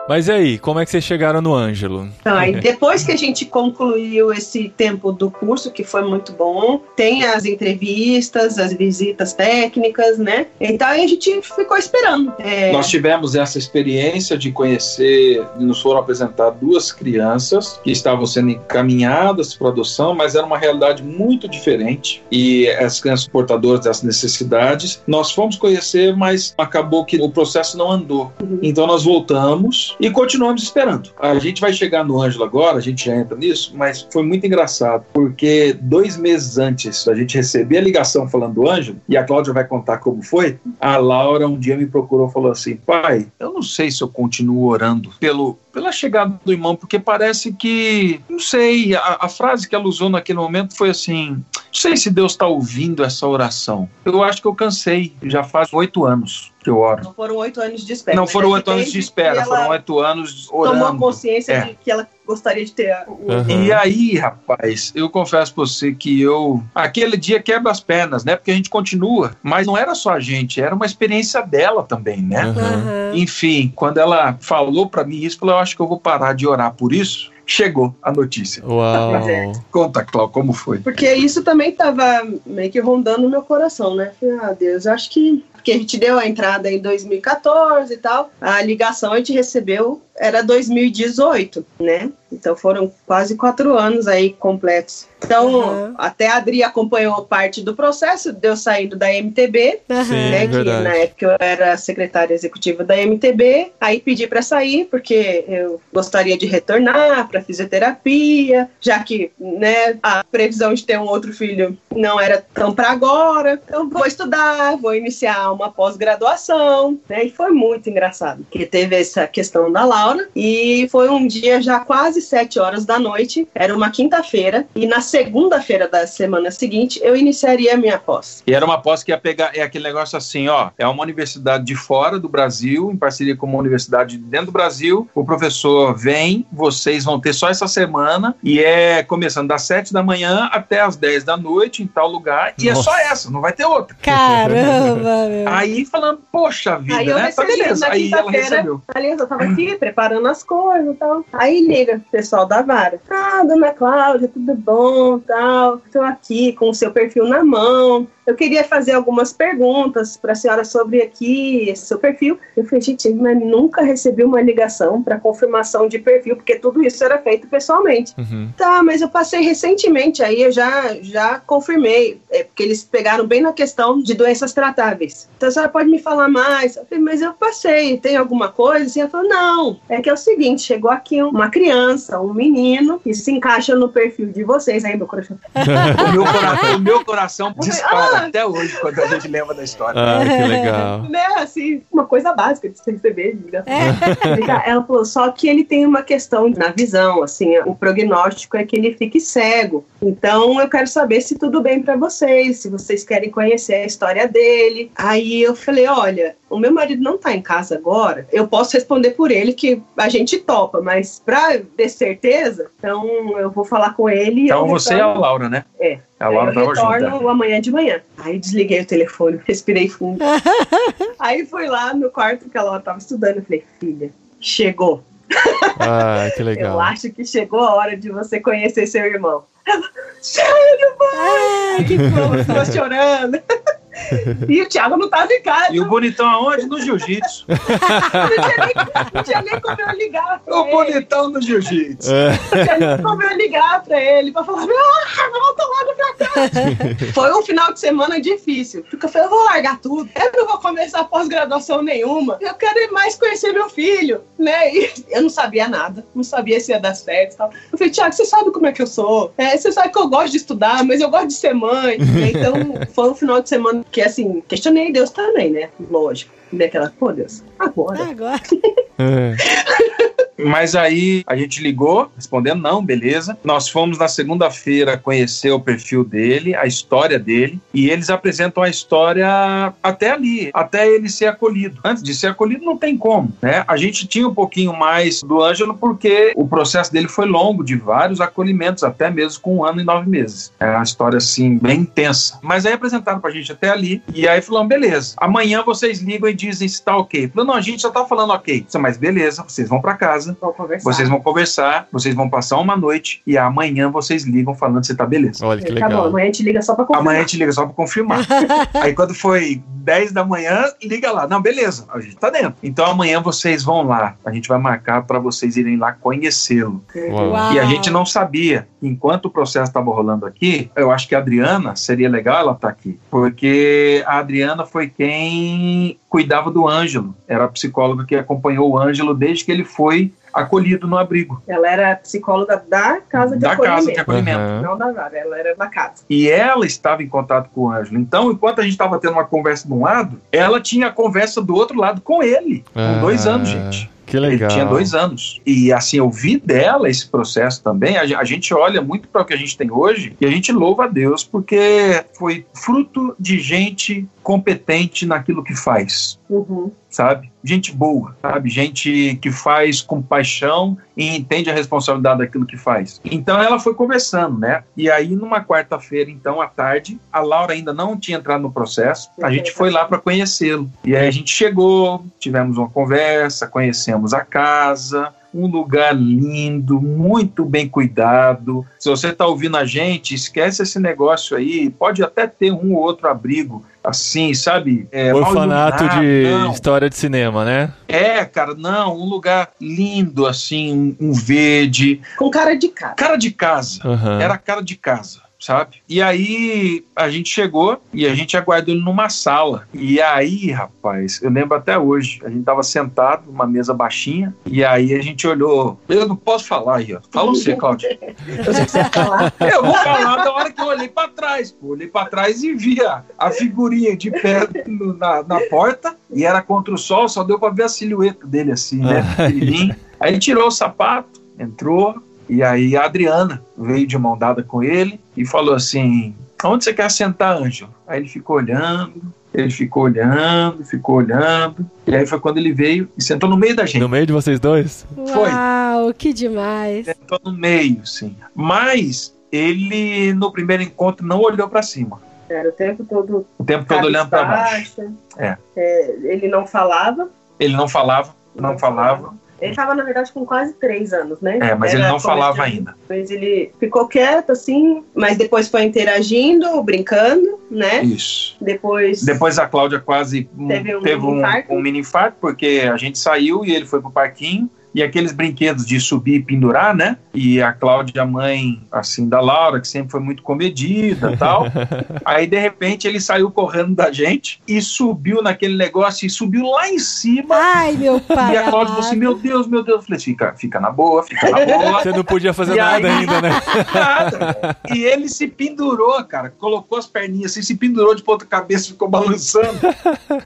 Speaker 2: Mas e aí, como é que vocês chegaram no Ângelo?
Speaker 4: Então, aí depois que a gente concluiu esse tempo do curso, que foi muito bom, tem as entrevistas, as visitas técnicas, né? Então aí a gente ficou esperando.
Speaker 5: É... Nós tivemos essa experiência de conhecer, nos foram apresentar duas crianças que estavam sendo encaminhadas para adoção, mas era uma realidade muito diferente. E as crianças portadoras dessas necessidades, nós fomos conhecer, mas acabou que o processo não andou. Uhum. Então nós voltamos e continuamos esperando. A gente vai chegar no Ângelo agora, a gente já entra nisso, mas foi muito engraçado, porque dois meses antes da gente receber a ligação falando do Ângelo, e a Cláudia vai contar como foi, a Laura um dia me procurou e falou assim: pai, eu não sei se eu continuo orando pelo pela chegada do irmão, porque parece que, não sei, a, a, frase que ela usou naquele momento foi assim: não sei se Deus está ouvindo essa oração. Eu acho que eu cansei, já faz oito anos que eu oro.
Speaker 4: Não foram oito anos de espera.
Speaker 5: Não foram oito anos de espera, foram oito anos orando.
Speaker 4: Tomou consciência é. de que ela gostaria de ter. O...
Speaker 5: Uhum. E aí, rapaz, eu confesso pra você que eu. Aquele dia quebra as pernas, né? Porque a gente continua. Mas não era só a gente, era uma experiência dela também, né? Uhum. Enfim, quando ela falou para mim isso, eu falei, eu acho que eu vou parar de orar por isso chegou a notícia.
Speaker 2: Uau.
Speaker 5: Conta, Cláudio, como foi?
Speaker 4: Porque isso também estava meio que rondando no meu coração, né? Falei, ah, Deus, acho que. Porque a gente deu a entrada em 2014 e tal. A ligação a gente recebeu era 2018, né? Então foram quase quatro anos aí completos. Então, uhum. até a Adri acompanhou parte do processo, deu saindo da MTB, uhum. né? que na época eu era secretária executiva da MTB. Aí pedi para sair, porque eu gostaria de retornar para fisioterapia, já que né, a previsão de ter um outro filho não era tão para agora. Então, vou estudar, vou iniciar uma pós-graduação, né? E foi muito engraçado, que teve essa questão da Laura Laura e foi um dia já quase sete horas da noite, era uma quinta-feira e na segunda-feira da semana seguinte eu iniciaria a minha pós.
Speaker 5: E era uma pós que ia pegar, é aquele negócio assim, ó, é uma universidade de fora do Brasil, em parceria com uma universidade dentro do Brasil, o professor vem, vocês vão ter só essa semana e é começando das sete da manhã até as dez da noite em tal lugar e Nossa. é só essa, não vai ter outra.
Speaker 3: Caramba! meu.
Speaker 5: Aí falando, poxa vida,
Speaker 4: aí
Speaker 5: né? Tá beleza, aí ela recebeu.
Speaker 4: Beleza, eu tava aqui preparando preparando as coisas e tal. Aí liga o pessoal da vara. Ah, dona Cláudia, tudo bom, tal. Estou aqui com o seu perfil na mão. Eu queria fazer algumas perguntas para a senhora sobre aqui, esse seu perfil. Eu falei, gente, mas nunca recebi uma ligação para confirmação de perfil, porque tudo isso era feito pessoalmente. Uhum. Tá, mas eu passei recentemente, aí eu já, já confirmei, é, porque eles pegaram bem na questão de doenças tratáveis. Então a senhora pode me falar mais? Eu falei, mas eu passei, tem alguma coisa? E ela falou, não, é que é o seguinte, chegou aqui uma criança, um menino, que se encaixa no perfil de vocês, aí meu coração.
Speaker 5: o, meu coração o meu coração dispara até hoje quando a gente lembra da história.
Speaker 2: Ah, que legal.
Speaker 4: né, assim, uma coisa básica de se receber. É. Ela falou, só que ele tem uma questão na visão, assim, o prognóstico é que ele fique cego. Então eu quero saber se tudo bem para vocês, se vocês querem conhecer a história dele. Aí eu falei, olha, o meu marido não tá em casa agora, eu posso responder por ele que a gente topa, mas pra ter certeza, então eu vou falar com ele.
Speaker 5: Então você e a Laura, né?
Speaker 4: É.
Speaker 5: A Laura
Speaker 4: eu retorno junto, amanhã de manhã. Aí desliguei o telefone, respirei fundo. Aí fui lá no quarto que a Laura tava estudando. Eu falei, filha, chegou.
Speaker 2: Ah, que legal.
Speaker 4: Eu acho que chegou a hora de você conhecer seu irmão. Sério, mãe? Ah, que fofo. Ficou chorando. E o Thiago não tava em casa.
Speaker 5: E o bonitão aonde? No jiu-jitsu.
Speaker 4: não, tinha nem, como eu ligar pra
Speaker 5: O
Speaker 4: ele.
Speaker 5: bonitão no jiu-jitsu.
Speaker 2: É.
Speaker 4: Não tinha nem como eu ligar pra ele pra falar, ah, volta logo pra casa. Foi um final de semana difícil. Porque eu falei, eu vou largar tudo. Eu não vou começar pós-graduação nenhuma. Eu quero mais conhecer meu filho, né? E eu não sabia nada. Não sabia se ia dar certo e tal. Eu falei, Tiago, você sabe como é que eu sou. É, você sabe que eu gosto de estudar, mas eu gosto de ser mãe. Então, foi um final de semana que, assim, questionei Deus também, né? Lógico. Daquela, pô, Deus, agora.
Speaker 3: Agora.
Speaker 2: É.
Speaker 5: Mas aí a gente ligou, respondendo não, beleza. Nós fomos na segunda-feira conhecer o perfil dele, a história dele, e eles apresentam a história até ali, até ele ser acolhido. Antes de ser acolhido, não tem como, né? A gente tinha um pouquinho mais do Ângelo porque o processo dele foi longo, de vários acolhimentos, até mesmo com um ano e nove meses. É uma história, assim, bem intensa. Mas aí apresentaram pra gente até ali, e aí falamos, beleza, amanhã vocês ligam e dizem se tá ok. Falou, não, a gente já tá falando ok. Mas beleza, vocês vão pra casa,
Speaker 4: Conversar.
Speaker 5: vocês vão conversar, vocês vão passar uma noite e amanhã vocês ligam falando se tá beleza.
Speaker 2: Olha que
Speaker 4: Tá bom,
Speaker 2: legal.
Speaker 4: amanhã a gente liga só pra confirmar.
Speaker 5: Amanhã a gente liga só pra confirmar. Aí quando foi 10 da manhã, liga lá. Não, beleza, a gente tá dentro. Então amanhã vocês vão lá. A gente vai marcar pra vocês irem lá conhecê-lo. E a gente não sabia, enquanto o processo estava rolando aqui, eu acho que a Adriana, seria legal ela estar aqui, porque a Adriana foi quem cuidava do Ângelo, era a psicóloga que acompanhou o Ângelo desde que ele foi acolhido no abrigo,
Speaker 4: Ela era psicóloga da casa de
Speaker 5: da
Speaker 4: acolhimento.
Speaker 5: casa de acolhimento.
Speaker 2: Aham.
Speaker 4: Não da vara, ela era da casa.
Speaker 5: E ela estava em contato com o Ângelo. Então, enquanto a gente estava tendo uma conversa de um lado, ela tinha a conversa do outro lado com ele, com
Speaker 2: Ah,
Speaker 5: dois anos, gente.
Speaker 2: Que legal.
Speaker 5: Ele tinha dois anos. E assim, eu vi dela esse processo também. A gente olha muito para o que a gente tem hoje e a gente louva a Deus porque foi fruto de gente competente naquilo que faz.
Speaker 4: Uhum.
Speaker 5: Sabe? Gente boa, sabe? Gente que faz com paixão e entende a responsabilidade daquilo que faz. Então ela foi conversando, né? E aí, numa quarta-feira, então, à tarde, a Laura ainda não tinha entrado no processo. A gente foi lá para conhecê-lo. E aí a gente chegou, tivemos uma conversa, conhecemos a casa, um lugar lindo, muito bem cuidado. Se você está ouvindo a gente, esquece esse negócio aí. Pode até ter um ou outro abrigo assim, sabe? É,
Speaker 2: Orfanato de
Speaker 5: não.
Speaker 2: história de cinema, né?
Speaker 5: É, cara, não, um lugar lindo, assim, um verde.
Speaker 4: Com cara de cara.
Speaker 5: Cara de casa.
Speaker 2: Aham.
Speaker 5: Era cara de casa, sabe? E aí a gente chegou e a gente aguardou ele numa sala. E aí, rapaz, eu lembro até hoje, a gente tava sentado numa mesa baixinha e aí a gente olhou. Eu não posso falar aí, ó. Fala você, Cláudio.
Speaker 4: Eu sei que você ia falar.
Speaker 5: Eu vou falar da hora que eu olhei pra trás. Pô. Olhei pra trás e vi a, a figurinha de pé no- na, na porta e era contra o sol, só deu pra ver a silhueta dele assim, né? Pequenininho. Aí ele tirou o sapato, entrou, e aí a Adriana veio de mão dada com ele e falou assim: Onde você quer sentar, Ângelo? Aí ele ficou olhando, ele ficou olhando, ficou olhando, e aí foi quando ele veio e sentou no meio da gente.
Speaker 2: No meio de vocês dois?
Speaker 5: Foi.
Speaker 3: Uau, que demais.
Speaker 5: Sentou no meio, sim. Mas ele, no primeiro encontro, não olhou pra cima.
Speaker 4: Era o tempo todo
Speaker 5: O tempo todo olhando pra baixo. É.
Speaker 4: É, Ele não falava.
Speaker 5: Ele não falava, não falava.
Speaker 4: Ele estava, na verdade, com quase três anos, né?
Speaker 5: É, mas
Speaker 4: Era
Speaker 5: ele não falava ainda.
Speaker 4: Mas ele ficou quieto, assim, mas depois foi interagindo, brincando, né?
Speaker 5: Isso.
Speaker 4: Depois.
Speaker 5: Depois a Cláudia quase
Speaker 4: Teve um
Speaker 5: teve um, um mini infarto, porque a gente saiu e ele foi pro parquinho. E aqueles brinquedos de subir e pendurar, né? E a Cláudia, a mãe, assim, da Laura, que sempre foi muito comedida e tal. Aí, de repente, ele saiu correndo da gente e subiu naquele negócio e subiu lá em cima.
Speaker 3: Ai, meu pai.
Speaker 5: E a Cláudia falou assim. Meu Deus, meu Deus. Eu falei: Fica, fica na boa, fica na boa.
Speaker 2: Você não podia fazer
Speaker 5: E
Speaker 2: nada
Speaker 5: aí?
Speaker 2: ainda, né?
Speaker 5: Nada. E ele se pendurou, cara. Colocou as perninhas assim, se pendurou de ponta cabeça, ficou balançando.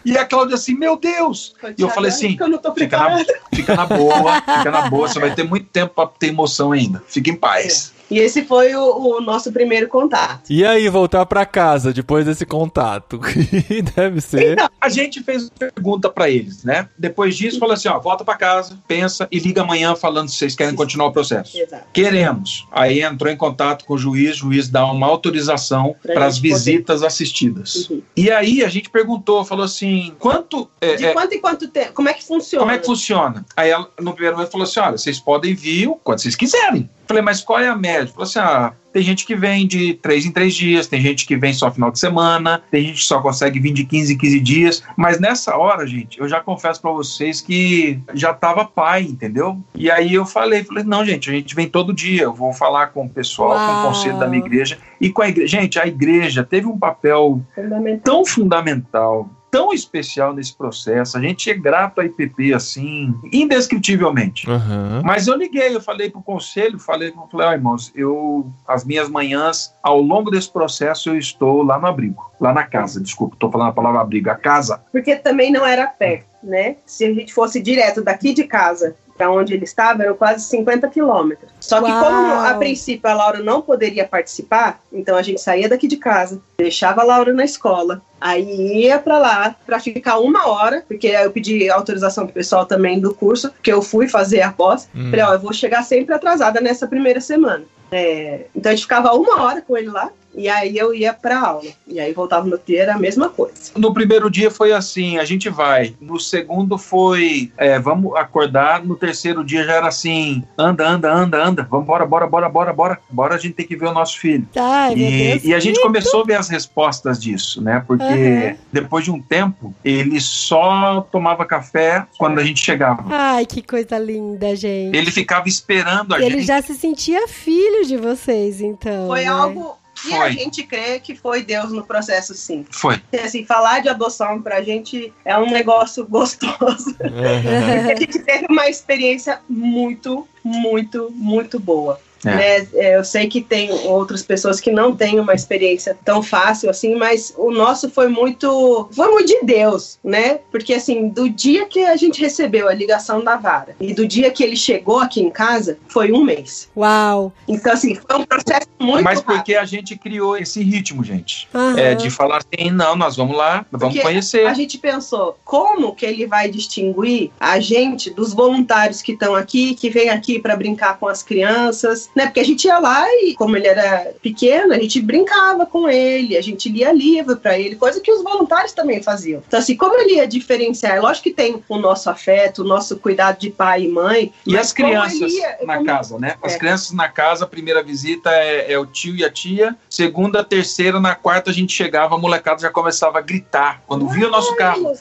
Speaker 5: E a Cláudia assim, meu Deus! E eu falei assim,
Speaker 4: Eu não tô
Speaker 5: fica na, fica na boa, fica na boa. Você vai ter muito tempo pra ter emoção ainda. Fica em paz.
Speaker 4: E esse foi o, o nosso primeiro contato.
Speaker 2: E aí, voltar pra casa depois desse contato? Deve ser.
Speaker 5: Então, a gente fez pergunta pra eles, né? Depois disso, falou assim, ó, volta pra casa, pensa e liga amanhã falando se vocês querem continuar o processo.
Speaker 4: Exato.
Speaker 5: Queremos. Aí entrou em contato com o juiz, o juiz dá uma autorização para as
Speaker 4: gente poder-
Speaker 5: visitas assistidas.
Speaker 4: Uhum.
Speaker 5: E aí a gente perguntou, falou assim, quanto... é,
Speaker 4: De
Speaker 5: é,
Speaker 4: quanto em quanto tempo? Como é que funciona?
Speaker 5: como é que funciona? Aí ela, no primeiro momento, falou assim, olha, vocês podem vir o quanto vocês quiserem. Falei, mas qual é a média? Falou assim, ah, Tem gente que vem de três em três dias, tem gente que vem só final de semana, tem gente que só consegue vir de 15 em 15 dias. Mas nessa hora, gente, eu já confesso para vocês que já tava pai, entendeu? E aí eu falei, falei, não, gente, a gente vem todo dia, eu vou falar com o pessoal, Uau. com o conselho da minha igreja e com a igreja. Gente, a igreja teve um papel fundamental. tão fundamental tão especial nesse processo. A gente é grato à IPP, assim, indescritivelmente. Uhum. Mas eu liguei, eu falei pro conselho, falei, falei, oh, irmãos, eu, as minhas manhãs, ao longo desse processo, eu estou lá no abrigo, lá na casa, desculpa, estou falando a palavra abrigo, a casa.
Speaker 4: Porque também não era perto, né? Se a gente fosse direto daqui de casa para onde ele estava eram quase 50 quilômetros. Só que Uau. como a princípio a Laura não poderia participar, então a gente saía daqui de casa, deixava a Laura na escola, aí ia para lá para ficar uma hora, porque eu pedi autorização pro pessoal também do curso, que eu fui fazer a pós. Hum. Falei, ó, eu vou chegar sempre atrasada nessa primeira semana. É, então a gente ficava uma hora com ele lá, e aí eu ia para aula. E aí voltava no dia, era a mesma coisa.
Speaker 5: No primeiro dia foi assim, a gente vai. No segundo foi, é, vamos acordar. No terceiro dia já era assim, anda, anda, anda, anda. Vamos bora, bora, bora, bora, bora. Bora a gente tem que ver o nosso filho.
Speaker 3: Ai,
Speaker 5: e, e a gente começou a ver as respostas disso, né? Porque uhum. depois de um tempo, ele só tomava café quando a gente chegava.
Speaker 3: Ai, que coisa linda, gente.
Speaker 5: Ele ficava esperando a
Speaker 3: ele
Speaker 5: gente.
Speaker 3: Ele já se sentia filho de vocês, então.
Speaker 4: Foi né? algo e a gente crê que foi Deus no processo, sim.
Speaker 5: Foi.
Speaker 4: Assim, falar de adoção pra gente é um negócio gostoso. Uhum. A gente teve uma experiência muito, muito, muito boa. É. Né? É, eu sei que tem outras pessoas que não têm uma experiência tão fácil assim, mas o nosso foi muito, foi muito de Deus, né? Porque assim, do dia que a gente recebeu a ligação da vara e do dia que ele chegou aqui em casa, foi um mês.
Speaker 3: Uau!
Speaker 4: Então assim, foi um processo muito
Speaker 5: Mas porque a gente criou esse ritmo, gente. Uhum. É, de falar assim, não, nós vamos lá, vamos porque conhecer.
Speaker 4: A gente pensou, como que ele vai distinguir a gente dos voluntários que estão aqui, que vêm aqui para brincar com as crianças, né? Porque a gente ia lá e, como ele era pequeno, a gente brincava com ele, a gente lia livro para ele, coisa que os voluntários também faziam. Então, assim, como ele ia diferenciar? Lógico que tem o nosso afeto, o nosso cuidado de pai e mãe.
Speaker 5: E as crianças ia, na como... casa, né? As é. crianças na casa, a primeira visita é, é, o tio e a tia. Segunda, terceira, na quarta a gente chegava, a molecada já começava a gritar. Quando via o nosso carro.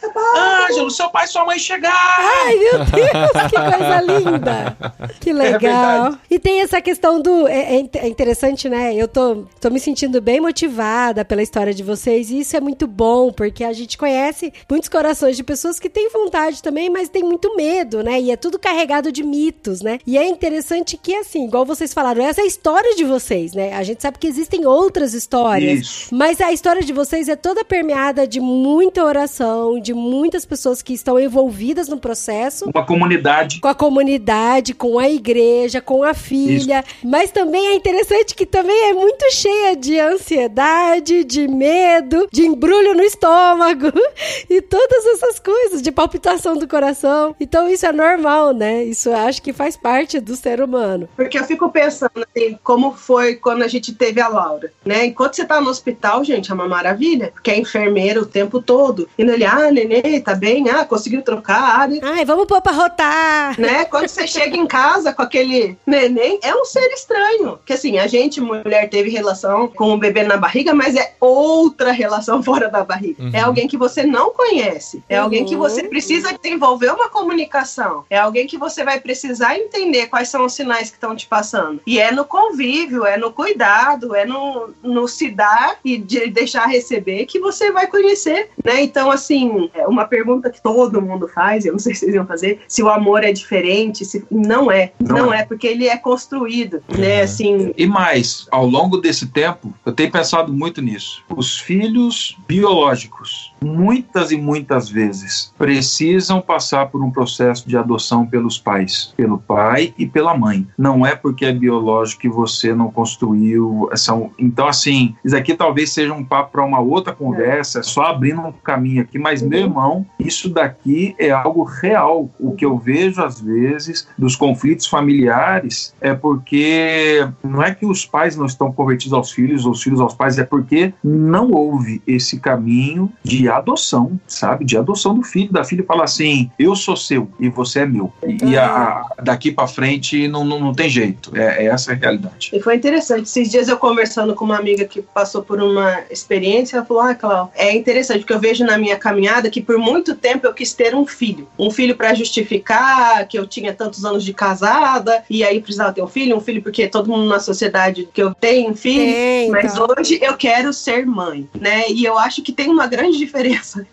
Speaker 5: Ângelo, seu pai e sua mãe chegaram!
Speaker 3: Ai, meu Deus, que coisa linda! Que é legal. É e tem essa questão questão do. É, é, é, interessante, né? Eu tô, tô me sentindo bem motivada pela história de vocês e isso é muito bom, porque a gente conhece muitos corações de pessoas que têm vontade também, mas tem muito medo, né? E é tudo carregado de mitos, né? E é interessante que, assim, igual vocês falaram, essa é a história de vocês, né? A gente sabe que existem outras histórias, isso. mas a história de vocês é toda permeada de muita oração, de muitas pessoas que estão envolvidas no processo.
Speaker 5: Com a comunidade.
Speaker 3: Com a comunidade, com a igreja, com a filha. Mas também é interessante que também é muito cheia de ansiedade, de medo, de embrulho no estômago e todas essas coisas, de palpitação do coração. Então isso é normal, né? Isso acho que faz parte do ser humano.
Speaker 4: Porque eu fico pensando assim, como foi quando a gente teve a Laura, né? Enquanto você tá no hospital, gente, é uma maravilha, porque é enfermeira o tempo todo, indo ali, ah, nenê, tá bem? Ah, conseguiu trocar. Ah, né?
Speaker 3: Ai, vamos pôr pra rotar.
Speaker 4: Né? Quando você chega em casa com aquele neném, é um ser estranho. Que assim, a gente, mulher, teve relação com o bebê na barriga, mas é outra relação fora da barriga. É uhum. É alguém que você não conhece. É uhum. alguém que você precisa desenvolver uma comunicação. É alguém que você vai precisar entender quais são os sinais que estão te passando. E é no convívio, é no cuidado, é no, no se dar e de deixar receber que você vai conhecer, né? Então, assim, é uma pergunta que todo mundo faz, eu não sei se vocês iam fazer, se o amor é diferente, se não é. Não, não é. é, porque ele é construído né? É. Assim.
Speaker 5: E mais, ao longo desse tempo, eu tenho pensado muito nisso. Os filhos biológicos, muitas e muitas vezes, precisam passar por um processo de adoção pelos pais, pelo pai e pela mãe. Não é porque é biológico que você não construiu essa. Então, assim, isso aqui talvez seja um papo para uma outra conversa, é só abrindo um caminho aqui, mas, uhum. meu irmão, isso daqui é algo real. O que eu vejo às vezes dos conflitos familiares é porque não é que os pais não estão convertidos aos filhos, ou os filhos aos pais, é porque não houve esse caminho de adoção, sabe? De adoção do filho, da filha fala assim: eu sou seu e você é meu. E, e a, daqui para frente não, não, não, tem jeito. É, é, essa a realidade.
Speaker 4: E foi interessante. Esses dias eu conversando com uma amiga que passou por uma experiência, ela falou: Ah, Cláudia, é interessante, porque eu vejo na minha caminhada que por muito tempo eu quis ter um filho. Um filho para justificar que eu tinha tantos anos de casada e aí precisava ter um filho, um filho porque todo mundo na sociedade que eu tenho um filho. Tem, mas hoje eu quero ser mãe, né? E eu acho que tem uma grande diferença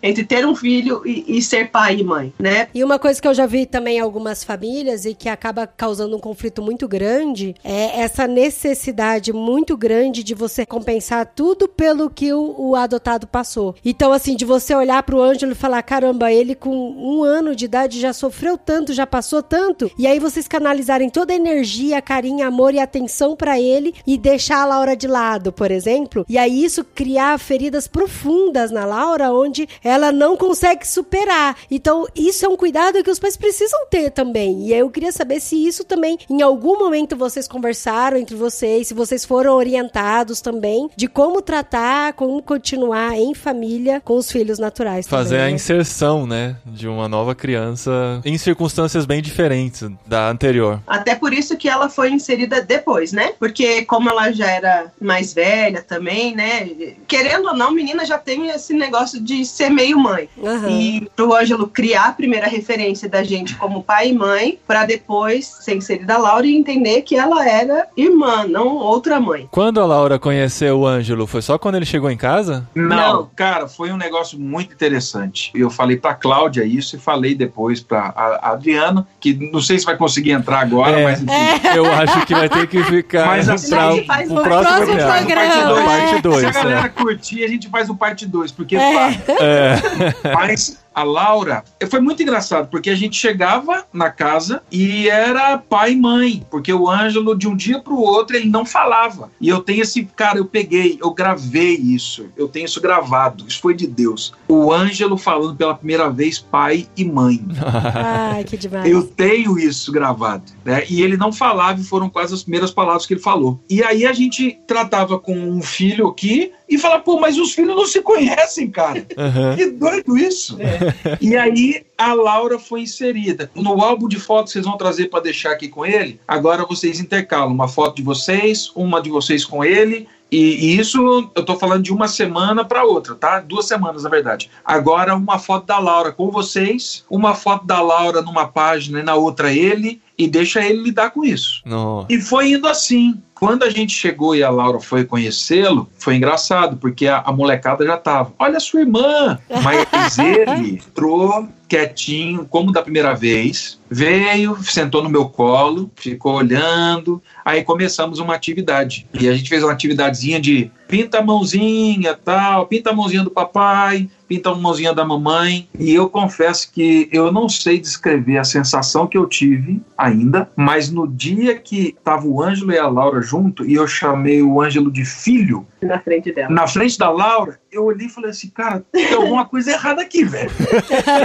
Speaker 4: entre ter um filho e, e ser pai e mãe, né?
Speaker 3: E uma coisa que eu já vi também em algumas famílias e que acaba causando um conflito muito grande é essa necessidade muito grande de você compensar tudo pelo que o, o adotado passou. Então, assim, de você olhar pro Ângelo e falar: caramba, ele com um ano de idade já sofreu tanto, já passou tanto, e aí vocês canalizarem toda a energia, carinho, amor e atenção para ele e deixar a Laura de lado, por exemplo, e aí isso criar feridas profundas na Laura, onde ela não consegue superar. Então, isso é um cuidado que os pais precisam ter também. E eu queria saber se isso também, em algum momento, vocês conversaram entre vocês, se vocês foram orientados também de como tratar, como continuar em família com os filhos naturais.
Speaker 2: Fazer
Speaker 3: também,
Speaker 2: a né? inserção, né, de uma nova criança em circunstâncias bem diferentes da anterior.
Speaker 4: Até por isso que ela foi inserida depois, né? Porque como ela já era mais velha também, né? Querendo ou não, menina já tem esse negócio de ser meio mãe. Uhum. E pro Ângelo criar a primeira referência da gente como pai e mãe, para depois ser inserida a Laura e entender que ela era irmã, não outra mãe.
Speaker 2: Quando a Laura conheceu o Ângelo, foi só quando ele chegou em casa?
Speaker 5: Não, não. cara, foi um negócio muito interessante. Eu falei pra Cláudia isso e falei depois pra Adriana, que não sei se vai conseguir entrar agora, é, mas enfim.
Speaker 2: É. Eu acho que vai ter que ficar
Speaker 5: mas, assim,
Speaker 2: pra, o próximo, próximo programa.
Speaker 5: Parte 2. Se a galera é. curtir, a gente faz o parte 2, porque é. É. Mas a Laura, foi muito engraçado, porque a gente chegava na casa e era pai e mãe, porque o Ângelo, de um dia para o outro, ele não falava. E eu tenho esse, cara, eu peguei, eu gravei isso, eu tenho isso gravado, isso foi de Deus. O Ângelo falando pela primeira vez pai e mãe.
Speaker 3: Ai, que demais.
Speaker 5: Eu tenho isso gravado, né? E ele não falava e foram quase as primeiras palavras que ele falou. E aí a gente tratava com um filho aqui e fala, pô, mas os filhos não se conhecem, cara. Uhum. Que doido isso. É. E aí a Laura foi inserida. No álbum de fotos que vocês vão trazer para deixar aqui com ele, agora vocês intercalam uma foto de vocês, uma de vocês com ele e, e, isso eu tô falando de uma semana para outra, tá? Duas semanas, na verdade. Agora, uma foto da Laura com vocês, uma foto da Laura numa página e na outra ele, e deixa ele lidar com isso. E foi indo assim. Quando a gente chegou e a Laura foi conhecê-lo, foi engraçado, porque a, a, molecada já tava. Olha sua irmã! Mas ele entrou quietinho, como da primeira vez, veio, sentou no meu colo, ficou olhando, aí começamos uma atividade. E a gente fez uma atividadezinha de pinta a mãozinha, tal, pinta a mãozinha do papai, pinta a mãozinha da mamãe. E eu confesso que eu não sei descrever a sensação que eu tive ainda, mas no dia que tava o Ângelo e a Laura junto e eu chamei o Ângelo de filho,
Speaker 4: na frente dela.
Speaker 5: Na frente da Laura, eu olhei e falei assim, cara, tem alguma coisa errada aqui, velho.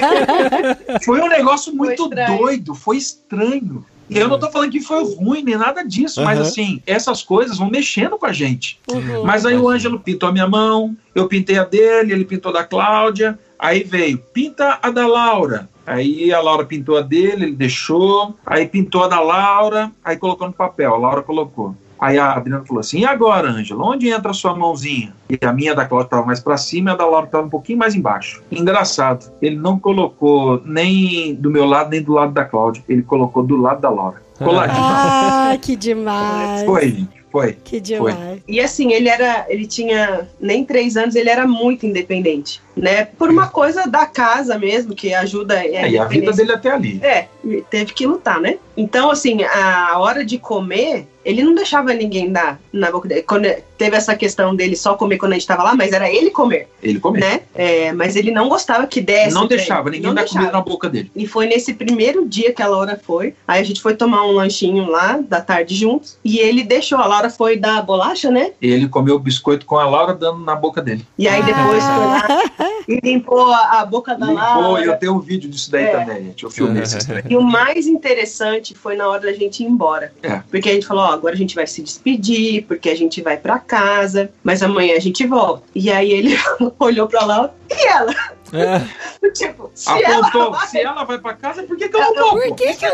Speaker 5: foi um negócio muito foi doido, foi estranho. E eu não tô falando que foi ruim nem nada disso, uhum. mas assim, essas coisas vão mexendo com a gente. Uhum. Mas aí o Ângelo pintou a minha mão, eu pintei a dele, ele pintou da Cláudia, aí veio, pinta a da Laura. Aí a Laura pintou a dele, ele deixou, aí pintou a da Laura, aí colocou no papel, a Laura colocou. Aí a Adriana falou assim: e agora, Ângela, onde entra a sua mãozinha? E a minha da Cláudia estava mais para cima e a da Laura estava um pouquinho mais embaixo. Engraçado, ele não colocou nem do meu lado nem do lado da Cláudia, ele colocou do lado da Laura.
Speaker 3: Coladinho. Ah, que demais.
Speaker 5: Foi, foi.
Speaker 3: Que demais.
Speaker 4: Foi. E assim, ele era, ele tinha nem três anos, ele era muito independente, né? Por uma coisa da casa mesmo, que ajuda.
Speaker 5: É, é e a vida dele até ali.
Speaker 4: É, teve que lutar, né? Então, assim, a hora de comer, ele não deixava ninguém dar na boca dele. Quando teve essa questão dele só comer quando a gente tava lá, mas era ele comer.
Speaker 5: Ele comer.
Speaker 4: Né? É, mas ele não gostava que desse.
Speaker 5: Não deixava, ninguém não dar comida na boca dele.
Speaker 4: E foi nesse primeiro dia que a Laura foi. Aí a gente foi tomar um lanchinho lá da tarde juntos. E ele deixou. A Laura foi dar bolacha, né?
Speaker 5: Ele comeu o biscoito com a Laura dando na boca dele.
Speaker 4: E aí depois ah. foi lá. E limpou a, a boca da
Speaker 5: Limpou,
Speaker 4: Laura.
Speaker 5: eu tenho um vídeo disso daí
Speaker 4: É.
Speaker 5: também, gente. Eu filmei esses trem.
Speaker 4: E o mais interessante foi na hora da gente ir embora.
Speaker 5: É.
Speaker 4: Porque a gente falou, ó, agora a gente vai se despedir, porque a gente vai pra casa, mas amanhã a gente volta. E aí ele olhou pra lá e ela,
Speaker 2: É.
Speaker 4: tipo, se ela
Speaker 5: Apontou,
Speaker 4: vai,
Speaker 5: se ela vai pra casa, por que, que eu não vou?
Speaker 3: Por que que eu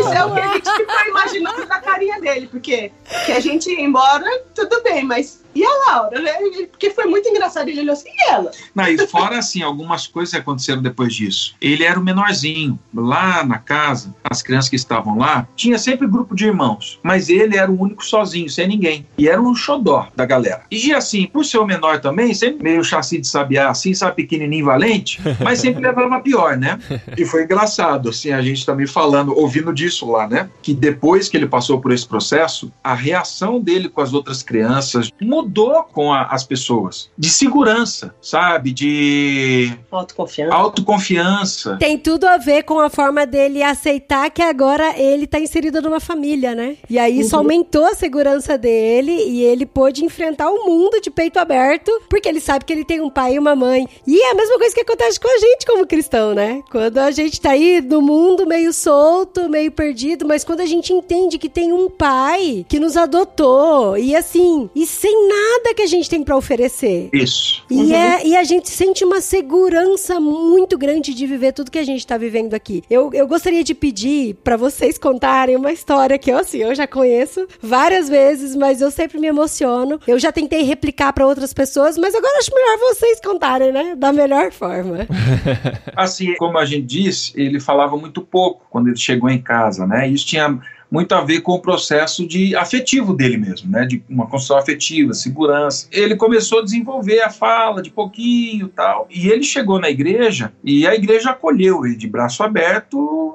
Speaker 4: Isso é o que a gente ficou imaginando da carinha dele, porque que a gente ia embora, tudo bem, mas e a Laura, né? Porque foi muito engraçado, ele olhou assim, e ela?
Speaker 5: Não, e fora, assim, algumas coisas aconteceram depois disso. Ele era o menorzinho. Lá na casa, as crianças que estavam lá, tinha sempre grupo de irmãos. Mas ele era o único sozinho, sem ninguém. E era um xodó da galera. E assim, por ser o menor também, sempre meio chassi de sabiá, assim, sabe, pequenininho valente, mas sempre levava pior, né? E foi engraçado, assim, a gente também falando, ouvindo disso lá, né? Que depois que ele passou por esse processo, a reação dele com as outras crianças mudou com a- as pessoas. De segurança, sabe? De
Speaker 4: Autoconfiança.
Speaker 5: autoconfiança.
Speaker 3: Tem tudo a ver com a forma dele aceitar que agora ele tá inserido numa família, né? E aí isso aumentou a segurança dele e ele pôde enfrentar o mundo de peito aberto, porque ele sabe que ele tem um pai e uma mãe. E é a mesma coisa que acontece com a gente como cristão, né? Quando a gente tá aí no mundo meio solto, meio perdido, mas quando a gente entende que tem um pai que nos adotou e assim, e sem nada que a gente tem pra oferecer.
Speaker 5: Isso.
Speaker 3: E, é, e a gente sente uma segurança muito grande de viver tudo que a gente tá vivendo aqui. Eu, eu gostaria de pedir pra vocês contarem uma história que eu, assim, eu já conheço várias vezes, mas eu sempre me emociono. Eu já tentei replicar pra outras pessoas, mas agora acho melhor vocês contarem, né? Da melhor forma.
Speaker 5: Assim, como a gente disse, ele falava muito pouco quando ele chegou em casa, né? Isso tinha muito a ver com o processo de afetivo dele mesmo, né? De uma construção afetiva, segurança. Ele começou a desenvolver a fala de pouquinho, tal. E ele chegou na igreja e a igreja acolheu ele de braço aberto,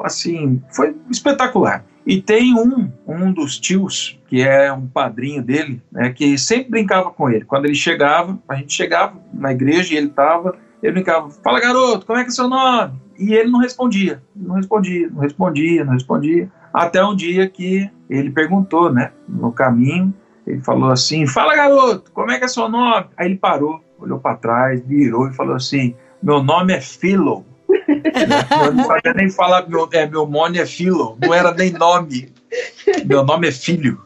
Speaker 5: assim, foi espetacular. E tem um, um dos tios, que é um padrinho dele, né, que sempre brincava com ele. Quando ele chegava, a gente chegava na igreja e ele estava, ele brincava, fala garoto, como é que é seu nome? E ele não respondia, não respondia, não respondia, não respondia. Até um dia que ele perguntou, né, no caminho, ele falou assim, fala garoto, como é que é seu nome? Aí ele parou, olhou para trás, virou e falou assim, meu nome é Philo. Eu não sabia nem falar, meu, é, meu nome é Philo, não era nem nome. Meu nome é Filho.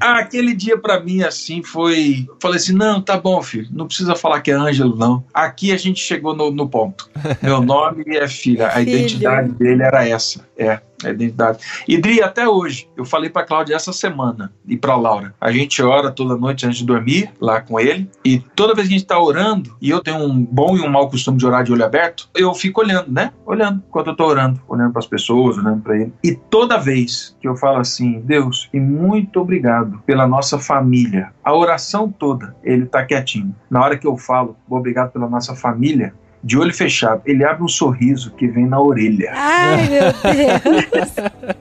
Speaker 5: Ah, aquele dia pra mim, assim, foi. Falei assim: não, tá bom, filho, não precisa falar que é Ângelo, não. Aqui a gente chegou no, no ponto. Meu nome é Filha, a
Speaker 3: Filho.
Speaker 5: identidade dele era essa. É, a identidade. E Dri, até hoje, eu falei pra Cláudia essa semana e pra Laura. A gente ora toda noite antes de dormir, lá com ele, e toda vez que a gente tá orando, e eu tenho um bom e um mau costume de orar de olho aberto, eu fico olhando, né? Olhando enquanto eu tô orando, olhando pras pessoas, olhando pra ele. E toda vez que eu falo assim, Deus, e muito obrigado pela nossa família, a oração toda, ele tá quietinho. Na hora que eu falo, obrigado pela nossa família, de olho fechado, ele abre um sorriso que vem na orelha.
Speaker 3: Ai, meu Deus.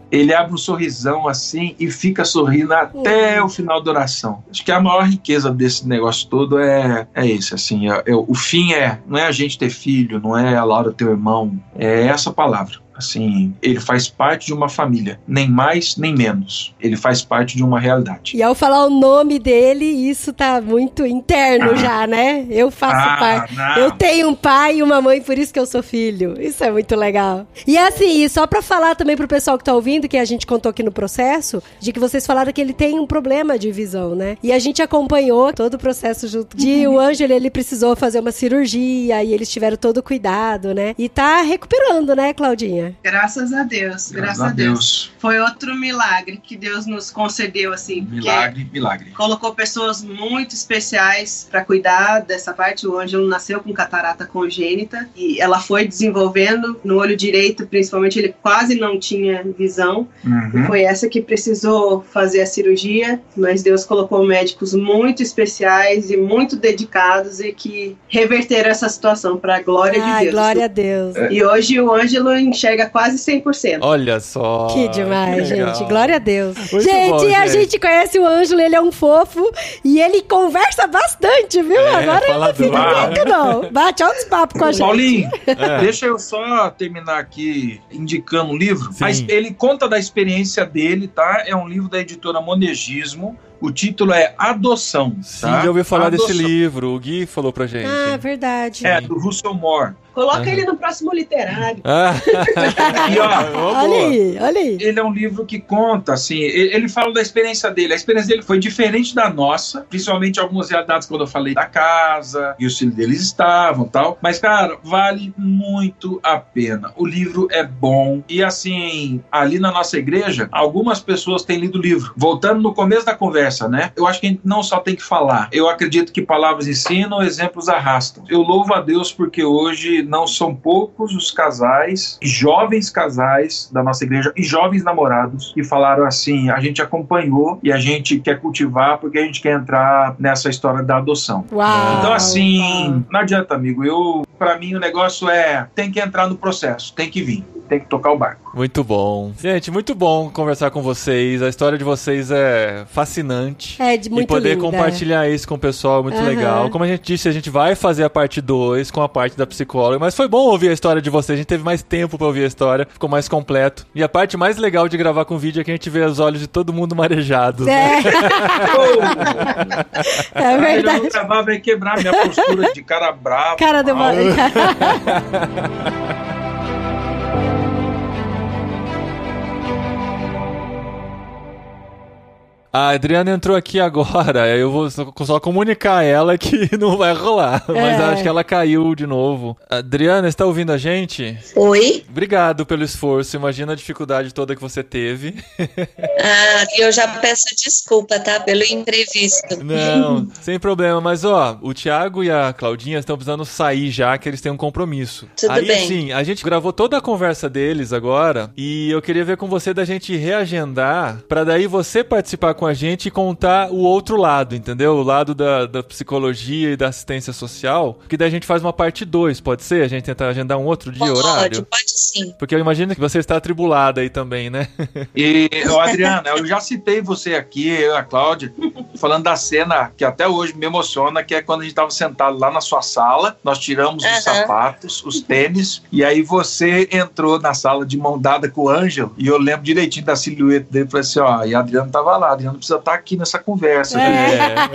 Speaker 5: Ele abre um sorrisão assim e fica sorrindo até o final da oração. Acho que a maior riqueza desse negócio todo é, é esse, assim, é- é- o fim é, não é a gente ter filho, não é a Laura ter irmão, é essa palavra. Assim, ele faz parte de uma família, nem mais nem menos. Ele faz parte de uma realidade.
Speaker 3: E ao falar o nome dele, isso tá muito interno
Speaker 5: Ah.
Speaker 3: já, né? Eu faço parte.
Speaker 5: não.
Speaker 3: Eu tenho um pai e uma mãe, por isso que eu sou filho. Isso é muito legal. E assim, e só pra falar também pro pessoal que tá ouvindo, que a gente contou aqui no processo, de que vocês falaram que ele tem um problema de visão, né? E a gente acompanhou todo o processo junto. De o Ângelo, ele precisou fazer uma cirurgia e eles tiveram todo o cuidado, né? E tá recuperando, né, Claudinha?
Speaker 4: Graças a Deus, graças, a Deus. Foi outro milagre que Deus nos concedeu, assim.
Speaker 5: Milagre, milagre.
Speaker 4: Colocou pessoas muito especiais para cuidar dessa parte. O Ângelo nasceu com catarata congênita e ela foi desenvolvendo no olho direito, principalmente ele quase não tinha visão.
Speaker 5: Uhum.
Speaker 4: Foi essa que precisou fazer a cirurgia, mas Deus colocou médicos muito especiais e muito dedicados e que reverteram essa situação para a glória
Speaker 3: Ai,
Speaker 4: de Deus.
Speaker 3: glória a Deus.
Speaker 4: E hoje o Ângelo enxerga quase 100%.
Speaker 2: Olha só.
Speaker 3: Que demais,
Speaker 2: que
Speaker 3: gente. Glória a Deus.
Speaker 2: Muito
Speaker 3: gente,
Speaker 2: bom,
Speaker 3: a
Speaker 2: gente.
Speaker 3: gente conhece o Ângelo, ele é um fofo e ele conversa bastante, viu?
Speaker 2: É,
Speaker 3: Agora ele não fica quieto, não. Bate altos papos com a gente.
Speaker 5: Paulinho,
Speaker 2: É.
Speaker 5: deixa eu só terminar aqui indicando um livro.
Speaker 2: Sim.
Speaker 5: Mas ele conta da experiência dele, tá? É um livro da editora Monegismo. O título é Adoção.
Speaker 2: Sim,
Speaker 5: tá?
Speaker 2: já ouvi falar
Speaker 5: Adoção.
Speaker 2: desse livro. O Gui falou pra gente.
Speaker 3: Ah, verdade.
Speaker 5: É, do Russell Moore.
Speaker 4: Coloca ele no próximo literário.
Speaker 2: Ah.
Speaker 5: E ó,
Speaker 3: olha aí, olha aí.
Speaker 5: ele é um livro que conta, assim, ele, ele fala da experiência dele. A experiência dele foi diferente da nossa, principalmente algumas realidades quando eu falei da casa e os filhos deles estavam tal. Mas, cara, vale muito a pena. O livro é bom. E, assim, ali na nossa igreja, algumas pessoas têm lido o livro. Voltando no começo da conversa, né? Eu acho que a gente não só tem que falar. Eu acredito que palavras ensinam, exemplos arrastam. Eu louvo a Deus porque hoje não são poucos os casais, jovens casais da nossa igreja e jovens namorados que falaram assim: a gente acompanhou e a gente quer cultivar porque a gente quer entrar nessa história da adoção.
Speaker 3: Uau.
Speaker 5: Então, assim, não adianta, amigo. Eu, para mim, o negócio é tem que entrar no processo, tem que vir, tem que tocar o barco.
Speaker 2: Muito bom. Gente, muito bom conversar com vocês. A história de vocês é fascinante.
Speaker 3: É, de muito
Speaker 2: e poder
Speaker 3: linda.
Speaker 2: compartilhar isso com o pessoal é muito
Speaker 3: Aham.
Speaker 2: legal. Como a gente disse, a gente vai fazer a parte 2 com a parte da psicóloga, mas foi bom ouvir a história de vocês. A gente teve mais tempo pra ouvir a história, ficou mais completo. E a parte mais legal de gravar com vídeo é que a gente vê os olhos de todo mundo marejados. né?
Speaker 3: É, é
Speaker 5: Eu
Speaker 3: verdade.
Speaker 5: não gravar, vai quebrar minha postura de cara bravo.
Speaker 3: Cara, deu uma...
Speaker 2: A Adriana entrou aqui agora, eu vou só comunicar a ela que não vai rolar. Mas
Speaker 3: É.
Speaker 2: acho que ela caiu de novo. Adriana, está ouvindo a gente?
Speaker 1: Oi?
Speaker 2: Obrigado pelo esforço. Imagina a dificuldade toda que você teve.
Speaker 1: Ah, e eu já peço desculpa, tá? Pelo imprevisto.
Speaker 2: Não, sem problema. Mas ó, o Thiago e a Claudinha estão precisando sair já, que eles têm um compromisso.
Speaker 1: Tudo
Speaker 2: Aí
Speaker 1: bem.
Speaker 2: sim, a gente gravou toda a conversa deles agora e eu queria ver com você da gente reagendar pra daí você participar com a gente e contar o outro lado, entendeu? O lado da, da psicologia e da assistência social. Que daí a gente faz uma parte 2, pode ser? A gente tentar agendar um outro dia,
Speaker 1: Pode,
Speaker 2: horário?
Speaker 1: pode sim.
Speaker 2: Porque eu imagino que você está atribulada aí também, né?
Speaker 5: E, Adriana, eu já citei você aqui, eu e a Cláudia, falando da cena que até hoje me emociona, que é quando a gente estava sentado lá na sua sala, nós tiramos os
Speaker 1: Aham.
Speaker 5: sapatos, os tênis, e aí você entrou na sala de mão dada com o Ângelo, e eu lembro direitinho da silhueta dele, falei assim, ó, e a Adriana tava lá, a Adriana precisa estar aqui nessa conversa.
Speaker 3: É.
Speaker 5: né?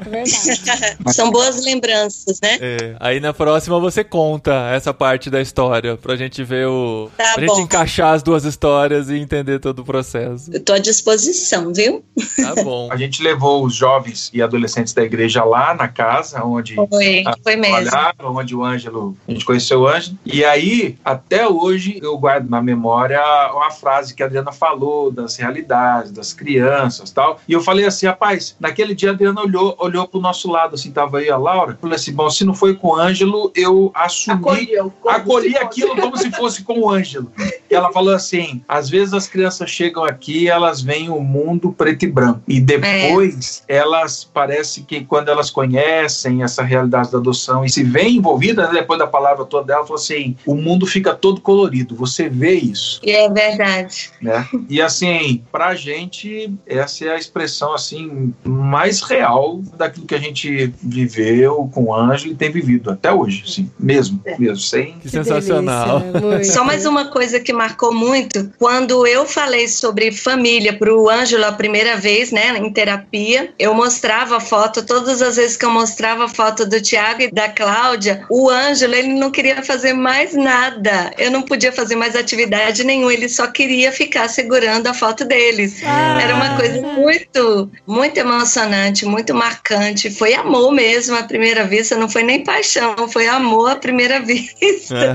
Speaker 3: É verdade.
Speaker 1: São boas lembranças, né?
Speaker 2: É. Aí na próxima você conta essa parte da história pra gente ver o.
Speaker 1: Tá
Speaker 2: pra
Speaker 1: bom.
Speaker 2: gente encaixar as duas histórias e entender todo o processo.
Speaker 1: Eu tô à disposição, viu?
Speaker 2: Tá bom.
Speaker 5: A gente levou os jovens e adolescentes da igreja lá na casa, onde
Speaker 1: Foi, foi mesmo.
Speaker 5: onde o Ângelo, a gente conheceu o Ângelo. E aí, até hoje, eu guardo na memória uma frase que a Adriana falou das realidades, das crianças tal. E eu falei assim, rapaz, naquele dia a Adriana olhou, olhou pro nosso lado, assim, tava aí a Laura. Falei assim, bom, se não foi com o Ângelo, eu assumi
Speaker 4: Acolheu.
Speaker 5: acolhi aquilo como se fosse com o Ângelo. E ela falou assim: às vezes as crianças chegam aqui, elas veem o mundo preto e branco. E depois elas parece que quando elas conhecem essa realidade da adoção e se veem envolvidas, né, depois da palavra toda dela, falou assim: o mundo fica todo colorido. Você vê isso,
Speaker 1: é verdade.
Speaker 5: né? E assim, pra gente, essa é a expressão assim mais real daquilo que a gente viveu com o Ângelo e tem vivido até hoje, assim, mesmo, mesmo, sem
Speaker 2: Que sensacional.
Speaker 3: delícia, muito.
Speaker 1: Só mais uma coisa que marcou muito, quando eu falei sobre família para o Ângelo a primeira vez, né, em terapia, eu mostrava a foto, todas as vezes que eu mostrava a foto do Tiago e da Cláudia, o Ângelo, ele não queria fazer mais nada, eu não podia fazer mais atividade nenhuma, ele só queria ficar segurando a foto deles.
Speaker 3: Ah.
Speaker 1: Era uma coisa muito, muito emocionante, muito marcante, foi amor mesmo à primeira vista, não foi nem paixão, foi amor à primeira vista.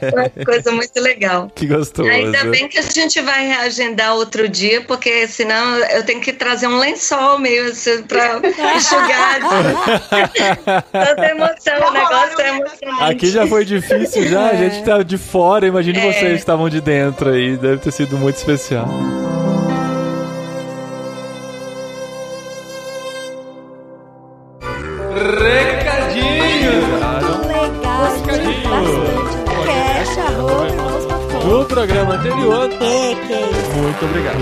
Speaker 1: Foi uma coisa muito legal.
Speaker 2: Que gostoso.
Speaker 1: Ainda bem que a gente vai reagendar outro dia, porque senão eu tenho que trazer um lençol meio assim pra enxugar. Tanta emoção, o negócio é emocionante.
Speaker 2: Aqui já foi difícil já, a
Speaker 3: É.
Speaker 2: gente tá de fora, imagine
Speaker 1: É.
Speaker 2: vocês que estavam de dentro aí, deve ter sido muito especial. Recadinhos!
Speaker 3: Legal,
Speaker 2: Recadinho.
Speaker 3: bastante. Fecha, arroba,
Speaker 2: No programa anterior,
Speaker 3: É, que é isso.
Speaker 2: muito obrigado.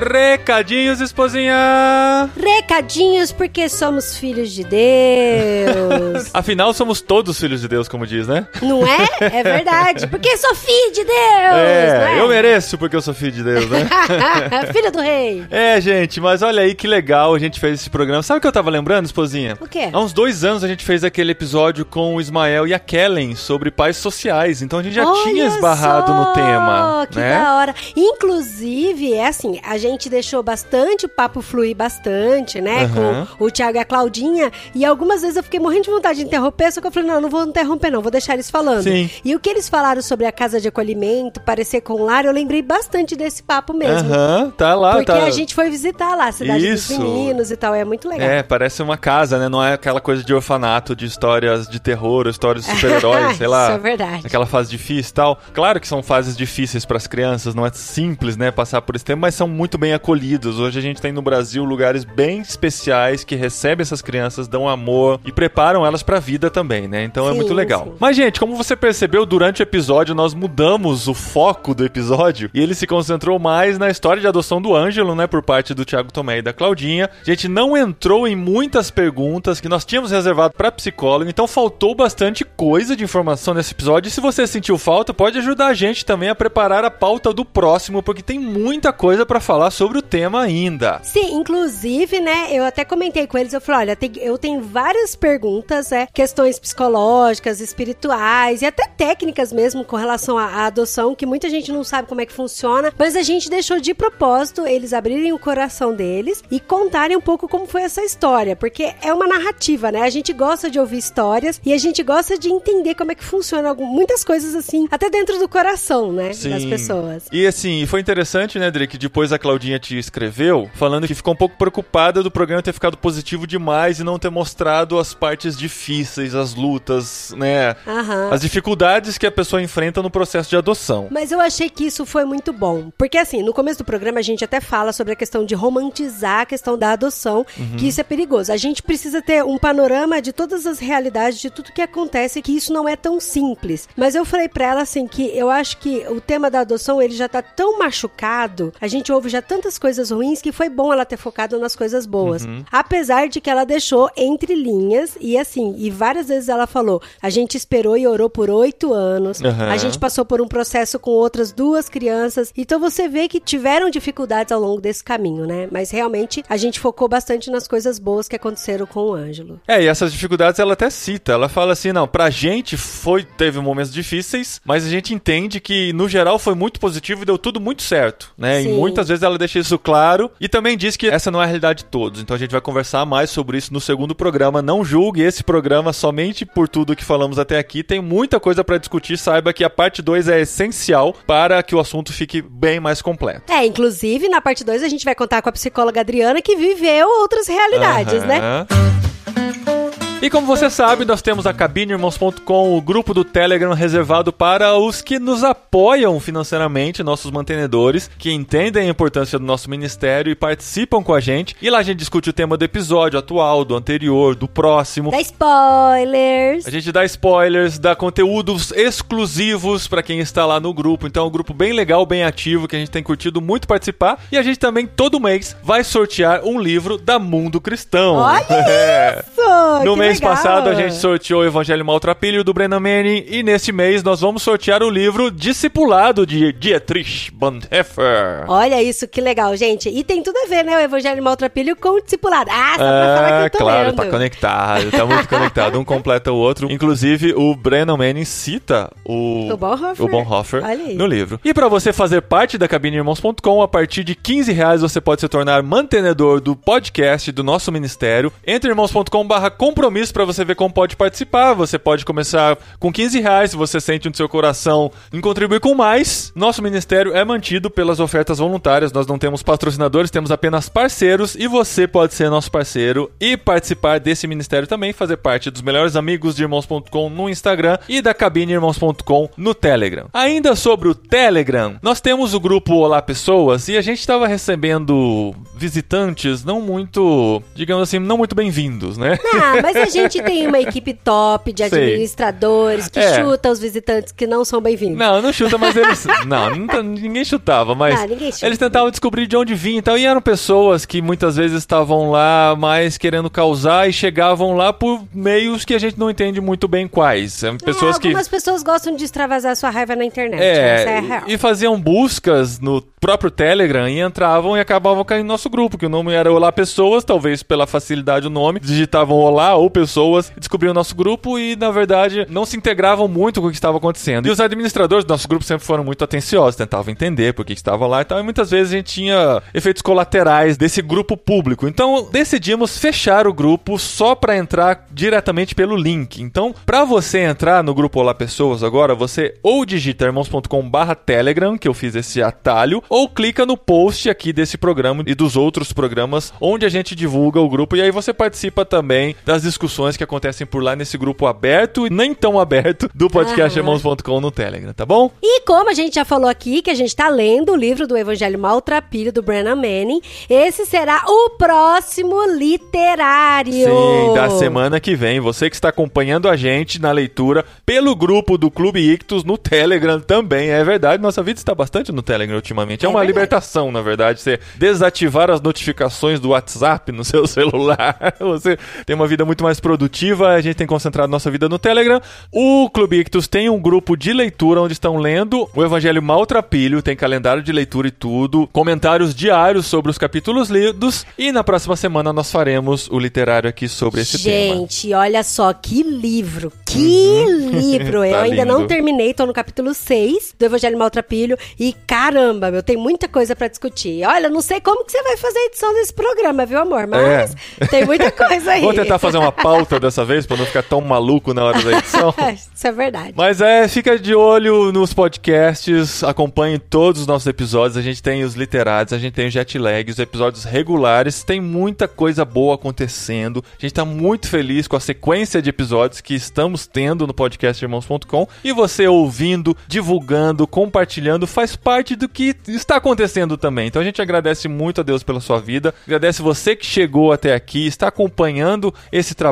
Speaker 2: Recadinhos, esposinha!
Speaker 3: Recadinhos porque somos filhos de Deus.
Speaker 2: Afinal, somos todos filhos de Deus, como diz, né?
Speaker 3: Não é? É verdade. Porque sou filho de Deus. É,
Speaker 2: é? eu mereço porque eu sou filho de Deus, né?
Speaker 3: Filho do rei.
Speaker 2: É, gente, mas olha aí que legal a gente fez esse programa. Sabe o que eu tava lembrando, esposinha?
Speaker 3: O quê?
Speaker 2: Há uns dois anos a gente fez aquele episódio com o Ismael e a Kellen sobre pais sociais. Então a gente já
Speaker 3: Olha
Speaker 2: tinha esbarrado
Speaker 3: só,
Speaker 2: no tema.
Speaker 3: Que
Speaker 2: né?
Speaker 3: da hora. Inclusive, é assim, a gente deixou bastante o papo fluir bastante, né?
Speaker 2: Aham.
Speaker 3: Com o Thiago e a Claudinha. E algumas vezes eu fiquei morrendo de vontade de interromper, só que eu falei, não, não vou interromper, não, vou deixar eles falando.
Speaker 2: Sim.
Speaker 3: E o que eles falaram sobre a casa de acolhimento, parecer com lar, eu lembrei bastante desse papo mesmo.
Speaker 2: Aham, tá lá,
Speaker 3: Porque
Speaker 2: tá.
Speaker 3: a gente foi visitar lá a cidade
Speaker 2: Isso.
Speaker 3: dos meninos e tal, é muito legal.
Speaker 2: É, parece uma casa, né? Não é aquela coisa de orfanato, de histórias de terror, histórias de super-heróis, sei lá.
Speaker 3: Isso é verdade.
Speaker 2: Aquela fase difícil e tal. Claro que são fases difíceis para as crianças, não é simples, né, passar por esse tempo, mas são muito bem acolhidos. Hoje a gente tem no Brasil lugares bem especiais que recebem essas crianças, dão amor e preparam elas para a vida também, né? Então é
Speaker 3: Sim,
Speaker 2: muito legal.
Speaker 3: sim.
Speaker 2: Mas gente, como você percebeu durante o episódio, nós mudamos o foco do episódio e ele se concentrou mais na história de adoção do Ângelo, né, por parte do Thiago Tomé e da Claudinha. A gente não entrou em muitas perguntas que nós tínhamos reservado para psicólogo, então faltou bastante coisa de informação nesse episódio. E se você sentiu falta, pode ajudar a gente também a preparar a pauta do próximo, porque tem muita coisa para falar sobre o tema ainda.
Speaker 3: Sim, inclusive, né, eu até comentei com eles, eu falei, olha, tem- eu tenho várias perguntas, é, questões psicológicas, espirituais e até técnicas mesmo com relação à, à adoção, que muita gente não sabe como é que funciona, mas a gente deixou de propósito eles abrirem o coração deles e contarem um pouco como foi essa história, porque é uma narrativa, né? A gente gosta de ouvir histórias e a gente gosta de entender como é que funciona muitas coisas assim, até dentro do coração, né, das pessoas.
Speaker 2: E assim, foi interessante, né, Drake, depois a Claudinha te escreveu, falando que ficou um pouco preocupada do programa ter ficado positivo demais e não ter mostrado as partes difíceis, as lutas, né,
Speaker 3: Aham.
Speaker 2: as dificuldades que a pessoa enfrenta no processo de adoção.
Speaker 3: Mas eu achei que isso foi muito bom. Porque, assim, no começo do programa a gente até fala sobre a questão de romantizar a questão da adoção, que isso é perigoso. A gente precisa ter um panorama de todas as realidades, de tudo que acontece, que isso não é tão simples. Mas eu falei pra ela, assim, que eu acho que o tema da adoção, ele já tá tão machucado, a gente ouve já tantas coisas ruins, que foi bom ela ter focado nas coisas boas. Apesar de que ela deixou entre linhas, e assim, e várias vezes ela falou, a gente esperou e orou por oito anos,
Speaker 2: Aham.
Speaker 3: a gente passou por um processo com outras duas crianças. Então você vê que tiveram dificuldades ao longo desse caminho, né? Mas realmente a gente focou bastante nas coisas boas que aconteceram com o Ângelo.
Speaker 2: É, e essas dificuldades ela até cita. Ela fala assim: não, pra gente foi, teve momentos difíceis, mas a gente entende que no geral foi muito positivo e deu tudo muito certo, né? E
Speaker 3: Sim.
Speaker 2: muitas vezes ela deixa isso claro e também diz que essa não é a realidade de todos. Então a gente vai conversar mais sobre isso no segundo programa. Não julgue esse programa somente por tudo que falamos até aqui. Tem muita coisa pra discutir. Saiba que a parte 2 é essencial para que o assunto fique bem mais completo.
Speaker 3: É, inclusive na parte 2 a gente vai contar com a psicóloga Adriana que viveu outras realidades, né?
Speaker 2: Aham. E como você sabe, nós temos a cabineirmãos.com, o grupo do Telegram reservado para os que nos apoiam financeiramente, nossos mantenedores, que entendem a importância do nosso ministério e participam com a gente. E lá a gente discute o tema do episódio atual, do anterior, do próximo.
Speaker 3: Dá spoilers.
Speaker 2: A gente dá spoilers, dá conteúdos exclusivos para quem está lá no grupo. Então é um grupo bem legal, bem ativo, que a gente tem curtido muito participar. E a gente também, todo mês, vai sortear um livro da Mundo Cristão.
Speaker 3: Olha
Speaker 2: É.
Speaker 3: Isso,
Speaker 2: No
Speaker 3: que
Speaker 2: mês
Speaker 3: legal.
Speaker 2: passado a gente sorteou o Evangelho Maltrapilho do Brennan Manning e nesse mês nós vamos sortear o livro Discipulado de Dietrich Bonhoeffer.
Speaker 3: Olha isso, que legal, gente. E tem tudo a ver, né? O Evangelho Maltrapilho com o discipulado. Ah, só pra falar que eu tô
Speaker 2: claro,
Speaker 3: lendo.
Speaker 2: tá conectado, tá muito conectado, um completa o outro. Inclusive, o Brennan Manning cita o,
Speaker 3: O Bonhoeffer.
Speaker 2: o Bonhoeffer no livro. E pra você fazer parte da cabineirmãos.com, a partir de 15 reais você pode se tornar mantenedor do podcast do nosso ministério. Entre irmãos.com barra compromisso pra você ver como pode participar. Você pode começar com 15 reais se você sente no seu coração em contribuir com mais. Nosso ministério é mantido pelas ofertas voluntárias. Nós não temos patrocinadores, temos apenas parceiros e você pode ser nosso parceiro e participar desse ministério também, fazer parte dos melhores amigos de irmãos.com no Instagram e da cabine irmãos.com no Telegram. Ainda sobre o Telegram, nós temos o grupo Olá Pessoas e a gente estava recebendo visitantes não muito, digamos assim, não muito bem-vindos, né?
Speaker 3: Não, mas a gente tem uma equipe top de
Speaker 2: Sei.
Speaker 3: administradores que
Speaker 2: É.
Speaker 3: chuta os visitantes que não são bem-vindos.
Speaker 2: Não, não chuta, mas eles. Não, não tá- ninguém chutava, mas.
Speaker 3: Não, ninguém chuta.
Speaker 2: Eles tentavam descobrir de onde vinha e tal. E eram pessoas que muitas vezes estavam lá mais querendo causar e chegavam lá por meios que a gente não entende muito bem quais. São pessoas
Speaker 3: é,
Speaker 2: que.
Speaker 3: algumas pessoas gostam de extravasar sua raiva na internet. é a
Speaker 2: É,
Speaker 3: real.
Speaker 2: e faziam buscas no próprio Telegram e entravam e acabavam caindo no nosso grupo, que o nome era Olá Pessoas, talvez pela facilidade do nome, digitavam Olá ou Pessoas, descobriam o nosso grupo e, na verdade, não se integravam muito com o que estava acontecendo. E os administradores do nosso grupo sempre foram muito atenciosos, tentavam entender por que estavam lá e tal, e muitas vezes a gente tinha efeitos colaterais desse grupo público. Então, decidimos fechar o grupo só para entrar diretamente pelo link. Então, para você entrar no grupo Olá Pessoas agora, você ou digita irmãos.com/barra Telegram, que eu fiz esse atalho, ou clica no post aqui desse programa e dos outros programas onde a gente divulga o grupo e aí você participa também das discussões que acontecem por lá nesse grupo aberto e nem tão aberto do podcast irmãos.com no Telegram, tá bom?
Speaker 3: E como a gente já falou aqui, que a gente tá lendo o livro do Evangelho Maltrapilho, do Brennan Manning, esse será o próximo literário.
Speaker 2: Sim, da semana que vem. Você que está acompanhando a gente na leitura pelo grupo do Clube Ictus no Telegram também. É verdade, nossa vida está bastante no Telegram ultimamente. É,
Speaker 3: É
Speaker 2: uma
Speaker 3: verdade.
Speaker 2: libertação, na verdade, você desativar as notificações do WhatsApp no seu celular. Você tem uma vida muito mais produtiva. A gente tem concentrado nossa vida no Telegram. O Clube Ictus tem um grupo de leitura onde estão lendo o Evangelho Maltrapilho, tem calendário de leitura e tudo, comentários diários sobre os capítulos lidos. E na próxima semana nós faremos o literário aqui sobre esse tema.
Speaker 3: Gente, olha só que livro, que livro. Eu
Speaker 2: Tá
Speaker 3: ainda não
Speaker 2: lindo.
Speaker 3: terminei, tô no capítulo 6 do Evangelho Maltrapilho e caramba, meu, tem muita coisa pra discutir. Olha, não sei como que você vai fazer a edição desse programa, viu, amor? Mas tem muita coisa aí.
Speaker 2: É. Vou tentar fazer uma pauta dessa vez pra não ficar tão maluco na hora da edição.
Speaker 3: Isso é verdade.
Speaker 2: Mas é, fica de olho nos podcasts, acompanhe todos os nossos episódios. A gente tem os literários, a gente tem o jet lag, os episódios regulares. Tem muita coisa boa acontecendo. A gente tá muito feliz com a sequência de episódios que estamos tendo no podcast irmãos.com. E você ouvindo, divulgando, compartilhando, faz parte do que está acontecendo também. Então a gente agradece muito a Deus pela sua vida. Agradece você que chegou até aqui, está acompanhando esse trabalho.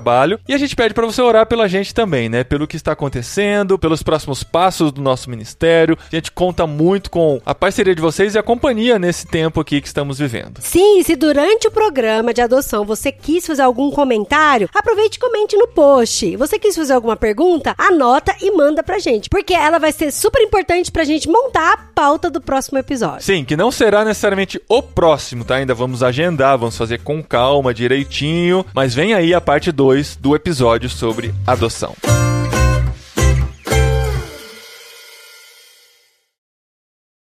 Speaker 2: E a gente pede para você orar pela gente também, né? Pelo que está acontecendo, pelos próximos passos do nosso ministério. A gente conta muito com a parceria de vocês e a companhia nesse tempo aqui que estamos vivendo.
Speaker 3: Sim, e se durante o programa de adoção você quis fazer algum comentário, aproveite e comente no post. Você quis fazer alguma pergunta? Anota e manda pra gente, porque ela vai ser super importante pra gente montar a pauta do próximo episódio.
Speaker 2: Sim, que não será necessariamente o próximo, tá? Ainda vamos agendar, vamos fazer com calma, direitinho. Mas vem aí a parte 2 do episódio sobre adoção.